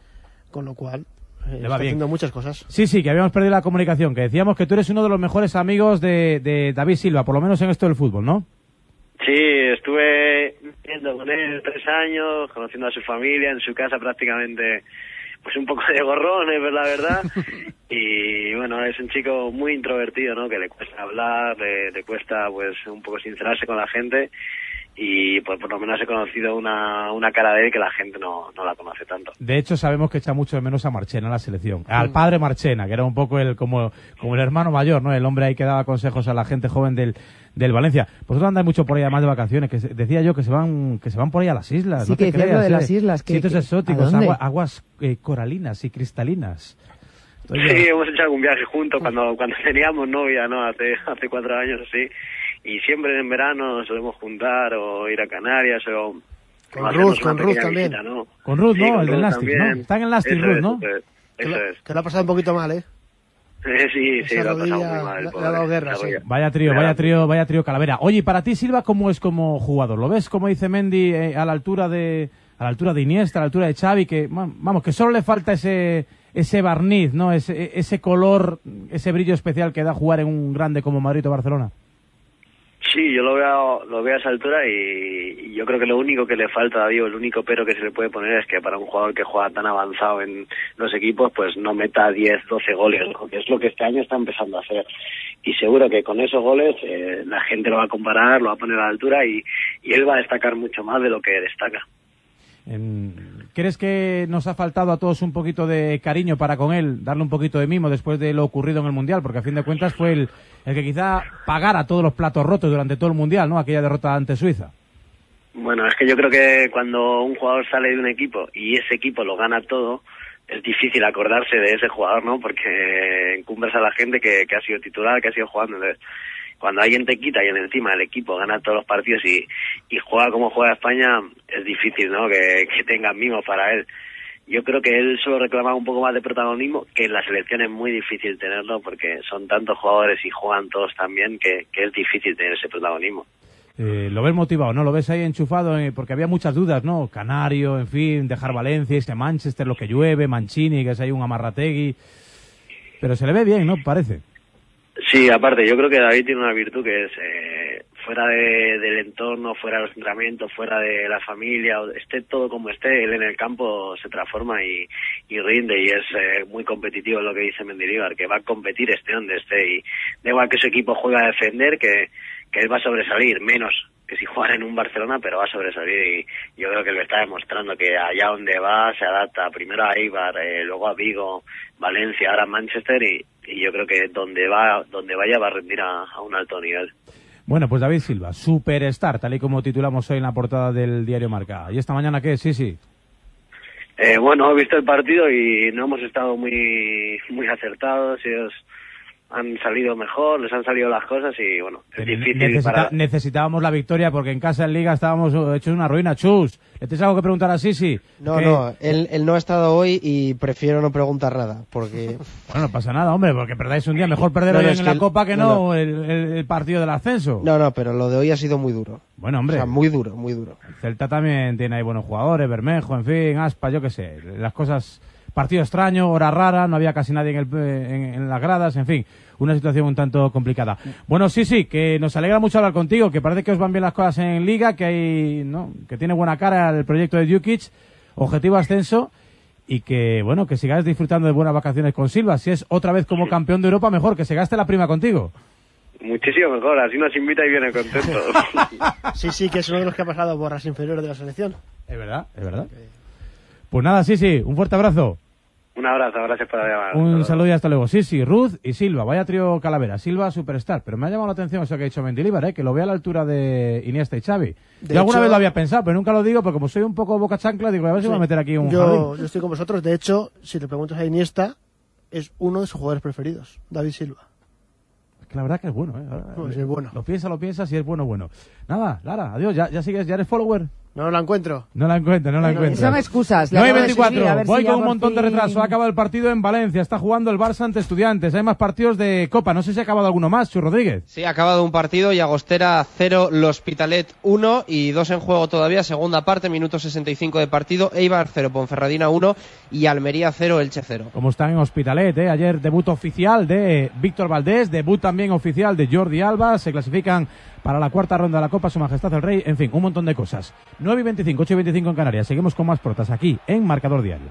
con lo cual eh, Le va está bien. haciendo muchas cosas. Sí, sí, que habíamos perdido la comunicación, que decíamos que tú eres uno de los mejores amigos de, de David Silva, por lo menos en esto del fútbol, ¿no? Sí, estuve viviendo con él tres años, conociendo a su familia, en su casa prácticamente, pues un poco de gorrones, pues la verdad. <laughs> Y bueno, es un chico muy introvertido, ¿no? Que le cuesta hablar, le, le cuesta pues un poco sincerarse con la gente. Y pues por lo menos he conocido una, una cara de él que la gente no, no la conoce tanto. De hecho, sabemos que echa mucho de menos a Marchena en la selección. Al padre Marchena, que era un poco el como, como el hermano mayor, ¿no? El hombre ahí que daba consejos a la gente joven del, del Valencia. Vosotros andáis mucho por ahí además de vacaciones, que se- decía yo que se van que se van por ahí a las islas. Sí, no que te decías creas, lo de las islas, que- Sitios que- ¿a exóticos, agua- aguas eh, coralinas y cristalinas. Sí, hemos hecho algún viaje juntos cuando, cuando teníamos novia, ¿no? Hace, hace cuatro años así. Y siempre en verano nos solemos juntar o ir a Canarias o... Con Ruth, con Ruth también. visita, ¿no? Con Ruth, Sí, ¿no? con El del Ruth Nastic, ¿no? también. Está en Eso Ruth, es, ¿no? Eso es. Que Eso es. que lo ha pasado un poquito mal, ¿eh? <laughs> Sí, sí, lo ha pasado muy mal. pobre, guerra, la sí. rodilla. Vaya trío, vaya trío, vaya trío Calavera. Oye, para ti Silva, ¿cómo es como jugador? ¿Lo ves, como dice Mendy, eh, a la altura de a la altura de Iniesta, a la altura de Xavi, que va- vamos, que solo le falta ese ese barniz, ¿no? Ese, ese color, ese brillo especial que da jugar en un grande como Madrid o Barcelona. Sí, yo lo veo, lo veo a esa altura y, y yo creo que lo único que le falta a David, el único pero que se le puede poner es que para un jugador que juega tan avanzado en los equipos, pues no meta 10, 12 goles, ¿no? que es lo que este año está empezando a hacer. Y seguro que con esos goles eh, la gente lo va a comparar, lo va a poner a la altura y, y él va a destacar mucho más de lo que destaca. En- ¿Crees que nos ha faltado a todos un poquito de cariño para con él, darle un poquito de mimo después de lo ocurrido en el Mundial? Porque a fin de cuentas fue el, el que quizá pagara todos los platos rotos durante todo el Mundial, ¿no? Aquella derrota ante Suiza. Bueno, es que yo creo que cuando un jugador sale de un equipo y ese equipo lo gana todo, es difícil acordarse de ese jugador, ¿no? Porque encumbras a la gente que, que ha sido titular, que ha sido jugando. Entonces, cuando alguien te quita y en encima el equipo gana todos los partidos y, juega como juega España, es difícil, ¿no? Que, que tenga mimo para él. Yo creo que él solo reclamaba un poco más de protagonismo, que en la selección es muy difícil tenerlo porque son tantos jugadores y juegan todos también que, que es difícil tener ese protagonismo. Eh, ¿Lo ves motivado, no? ¿Lo ves ahí enchufado? eh, porque había muchas dudas, ¿no? Canario, en fin, dejar Valencia, este Manchester, lo que llueve, Mancini, que es ahí un amarrategui. Pero se le ve bien, ¿no? Parece. Sí, aparte, yo creo que David tiene una virtud que es eh, fuera de- del entorno, fuera de los fuera de la familia, esté todo como esté, él en el campo se transforma y, y rinde y es eh, muy competitivo lo que dice Mendilibar, que va a competir esté donde esté y da igual que su equipo juega a defender, que, que él va a sobresalir, menos que si juega en un Barcelona, pero va a sobresalir y yo creo que lo está demostrando que allá donde va se adapta primero a Eibar, eh, luego a Vigo, Valencia, ahora a Manchester y, y yo creo que donde va donde vaya va a rendir a, a un alto nivel. Bueno, pues David Silva, superstar, tal y como titulamos hoy en la portada del diario Marca. ¿Y esta mañana qué? Sí, sí. Eh, bueno, he visto el partido y no hemos estado muy muy acertados. Ellos han salido mejor, les han salido las cosas y bueno, es difícil Necesita- para... Necesitábamos la victoria porque en casa en Liga estábamos eh, hechos una ruina. Chus, ¿le tienes algo que preguntar a Sisi? No, no, él, él no ha estado hoy y prefiero no preguntar nada, porque... <laughs> Bueno, no pasa nada, hombre, porque perdáis un día. Mejor perder No, hoy no, en la el- Copa que no, no, El, el- el partido del ascenso. No, no, pero lo de hoy ha sido muy duro. Bueno, hombre. O sea, muy duro, muy duro. El Celta también tiene ahí buenos jugadores, Bermejo, en fin, Aspa, yo qué sé. Las cosas partido extraño, hora rara, no había casi nadie en, el, en, en las gradas, en fin, una situación un tanto complicada. Bueno, sí, sí, que nos alegra mucho hablar contigo, que parece que os van bien las cosas en Liga, que hay, ¿no? que tiene buena cara el proyecto de Jukic, objetivo ascenso, y que, bueno, que sigáis disfrutando de buenas vacaciones con Silva. Si es otra vez como campeón de Europa, mejor, que se gaste la prima contigo. Muchísimo mejor, así nos invita y viene contento. <laughs> Sí, sí, que es uno de los que ha pasado por las inferiores de la selección. Es verdad, es verdad. Pues nada, sí, sí, un fuerte abrazo. Un abrazo, gracias por la llamada. Un saludo y hasta luego. Sí, sí, Ruth y Silva, vaya trío Calavera. Silva, superstar. Pero me ha llamado la atención eso que ha dicho Mendilibar, ¿eh? que lo vea a la altura de Iniesta y Xavi. De yo alguna hecho- vez lo había pensado, pero nunca lo digo, porque como soy un poco boca chancla, digo, a ver si Sí. voy a meter aquí un yo, jardín. yo estoy con vosotros. De hecho, si le preguntas a Iniesta, es uno de sus jugadores preferidos, David Silva. Que la verdad que es bueno, ¿eh? Ahora, Pues es bueno. Lo piensa, lo piensa, si es bueno, bueno. Nada, Lara, adiós, ya, ya sigues, ya eres follower. No la encuentro. No la encuentro, no la encuentro. Son excusas. le 9 y acabo de escribir, 24. a ver Voy si con un montón de fin- retraso. Ha acabado el partido en Valencia. Está jugando el Barça ante Estudiantes. Hay más partidos de Copa. No sé si ha acabado alguno más, Chu Rodríguez. Sí, ha acabado un partido y Agostera 0, Los Hospitalet 1 y dos en juego todavía. Segunda parte, minuto 65 de partido. Eibar 0, Ponferradina 1 y Almería 0, Elche 0. Como están en Hospitalet, ¿eh? ayer debut oficial de Víctor Valdés, debut también oficial de Jordi Alba, se clasifican para la cuarta ronda de la Copa Su Majestad el Rey, en fin, un montón de cosas. 9 y 25, 8 y 25 en Canarias, seguimos con más protas aquí en Marcador Diario.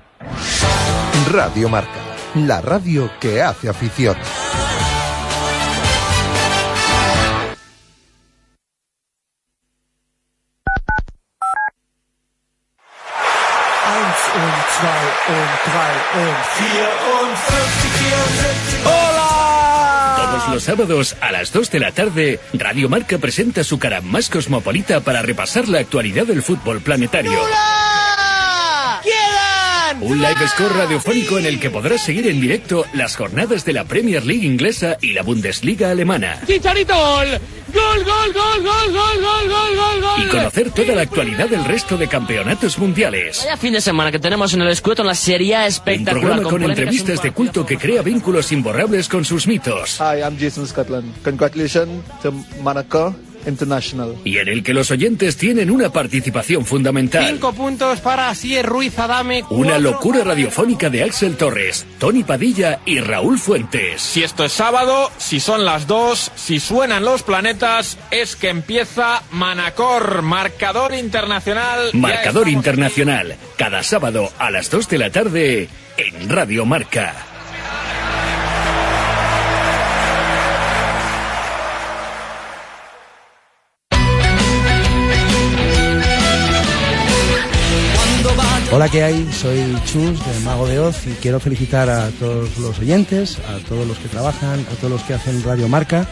Radio Marca, la radio que hace afición. Und zwei und drei und vier und 50, 74. Los sábados a las 2 de la tarde, Radio Marca presenta su cara más cosmopolita para repasar la actualidad del fútbol planetario. Un live score radiofónico en el que podrás seguir en directo las jornadas de la Premier League inglesa y la Bundesliga alemana. ¡Chicharito gol! ¡Gol, gol, gol, gol, gol, gol, gol! Y conocer toda la actualidad del resto de campeonatos mundiales. Vaya fin de semana que tenemos en el escueto una serie espectacular. Un programa con, con entrevistas de culto que crea vínculos imborrables con sus mitos. Hi, I'm Jason Scotland. Congratulations to Monaco. International. Y en el que los oyentes tienen una participación fundamental. Cinco puntos para Asier Ruiz Adame. Una locura radiofónica de Axel Torres, Tony Padilla y Raúl Fuentes. Si esto es sábado, si son las dos, si suenan los planetas, es que empieza Manacor, marcador internacional. Marcador Internacional, cada sábado a las 2 de la tarde en Radio Marca. Hola, ¿qué hay? Soy Chus, del Mago de Oz, y quiero felicitar a todos los oyentes, a todos los que trabajan, a todos los que hacen Radio Marca.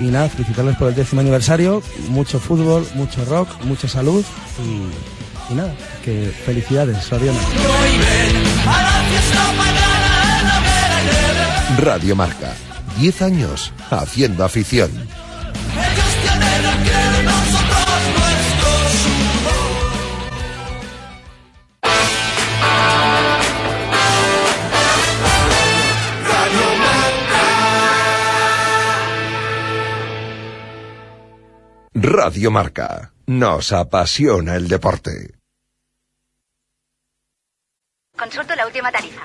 Y nada, felicitarles por el décimo aniversario. Mucho fútbol, mucho rock, mucha salud. Y, nada, que felicidades, Soriana. Radio Marca, 10 años haciendo afición. Radio Marca, nos apasiona el deporte. Consulto la última tarifa.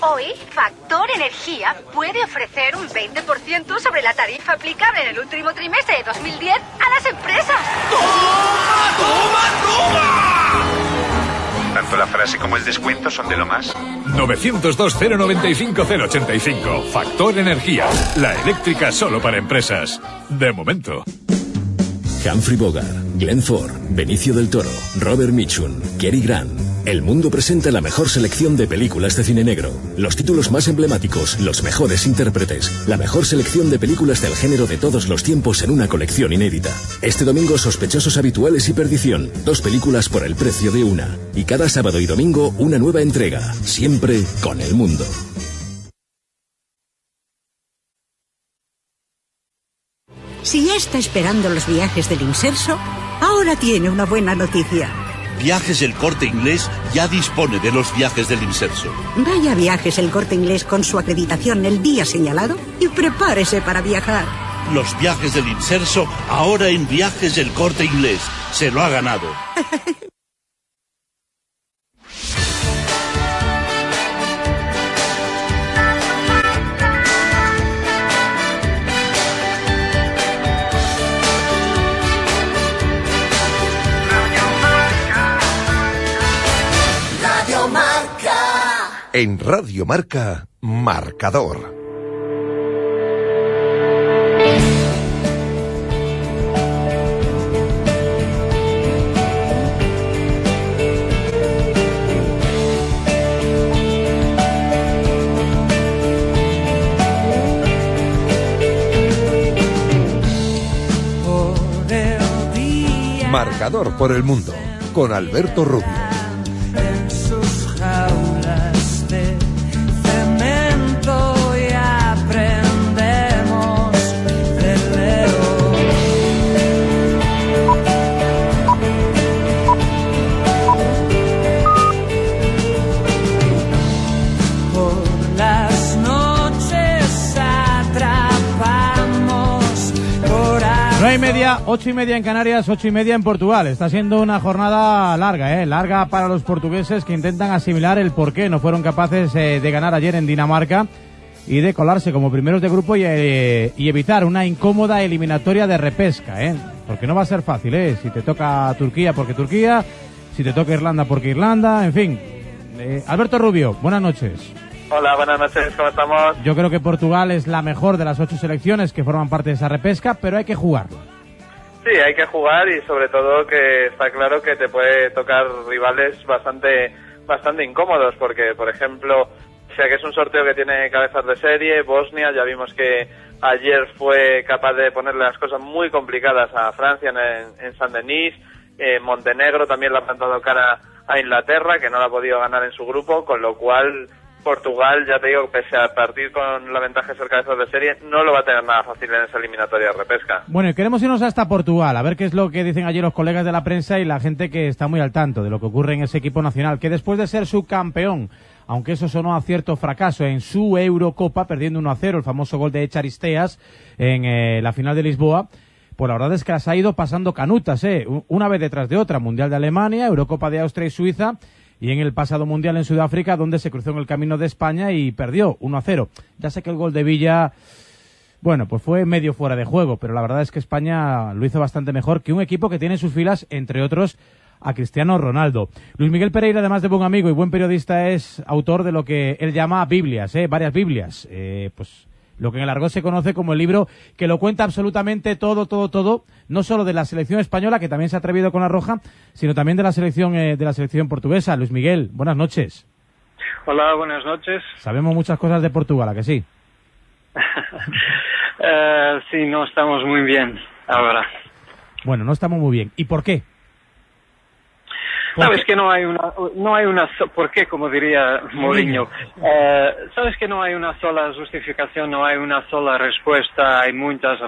Hoy, Factor Energía puede ofrecer un 20% sobre la tarifa aplicable en el último trimestre de 2010 a las empresas. Tanto la frase como el descuento son de lo más. 902-095-085. Factor Energía. La eléctrica solo para empresas. De momento. Humphrey Bogart, Glenn Ford, Benicio del Toro, Robert Mitchum, Cary Grant. El mundo presenta la mejor selección de películas de cine negro. Los títulos más emblemáticos, los mejores intérpretes, la mejor selección de películas del género de todos los tiempos en una colección inédita. Este domingo, Sospechosos Habituales y Perdición. Dos películas por el precio de una. Y cada sábado y domingo, una nueva entrega. Siempre con el mundo. Si ya está esperando los viajes del Inserso, ahora tiene una buena noticia. Viajes El Corte Inglés ya dispone de los viajes del inserso. Vaya viajes el corte inglés con su acreditación el día señalado y prepárese para viajar. Los viajes del inserso ahora en Viajes El Corte Inglés. Se lo ha ganado. <laughs> En Radio Marca, Marcador. Marcador por el mundo con Alberto Rubio. Media, ocho y media en Canarias, ocho y media en Portugal. Está siendo una jornada larga, ¿eh? Larga para los portugueses que intentan asimilar el por qué no fueron capaces eh, de ganar ayer en Dinamarca y de colarse como primeros de grupo y, eh, y evitar una incómoda eliminatoria de repesca, ¿eh? Porque no va a ser fácil, ¿eh? Si te toca Turquía, porque Turquía, si te toca Irlanda, porque Irlanda, en fin. Eh, Alberto Rubio, buenas noches. Hola, buenas noches, ¿cómo estamos? Yo creo que Portugal es la mejor de las ocho selecciones que forman parte de esa repesca, pero hay que jugarlo. Sí, hay que jugar y sobre todo que está claro que te puede tocar rivales bastante bastante incómodos porque, por ejemplo, sea que es un sorteo que tiene cabezas de serie, Bosnia, ya vimos que ayer fue capaz de ponerle las cosas muy complicadas a Francia en, en San Denis, eh, Montenegro también le ha plantado cara a Inglaterra, que no la ha podido ganar en su grupo, con lo cual Portugal, ya te digo, pese a partir con la ventaja de ser cabezas de serie, no lo va a tener nada fácil en esa eliminatoria de repesca. Bueno, y queremos irnos hasta Portugal, a ver qué es lo que dicen allí los colegas de la prensa y la gente que está muy al tanto de lo que ocurre en ese equipo nacional, que después de ser subcampeón, aunque eso sonó a cierto fracaso en su Eurocopa, perdiendo 1 a 0, el famoso gol de Echaristeas en eh, la final de Lisboa, pues la verdad es que las ha ido pasando canutas, ¿eh? Una vez detrás de otra, Mundial de Alemania, Eurocopa de Austria y Suiza, y en el pasado Mundial en Sudáfrica, donde se cruzó en el camino de España y perdió 1 a 0. Ya sé que el gol de Villa bueno, pues fue medio fuera de juego, pero la verdad es que España lo hizo bastante mejor que un equipo que tiene en sus filas, entre otros, a Cristiano Ronaldo. Luis Miguel Pereira, además de buen amigo y buen periodista, es autor de lo que él llama Biblias, ¿eh? varias Biblias. Eh, pues lo que en el argot se conoce como el libro que lo cuenta absolutamente todo, todo, todo, no solo de la selección española, que también se ha atrevido con la roja, sino también de la selección, eh, de la selección portuguesa. Luis Miguel, buenas noches. Hola, buenas noches. Sabemos muchas cosas de Portugal, ¿a que sí? <laughs> Eh, sí, no estamos muy bien ahora. Bueno, no estamos muy bien. ¿Y por qué? ¿Por Sabes que no hay una, no hay una, so- ¿por qué? Como diría Mourinho. Eh, Sabes que no hay una sola justificación, no hay una sola respuesta, hay muchas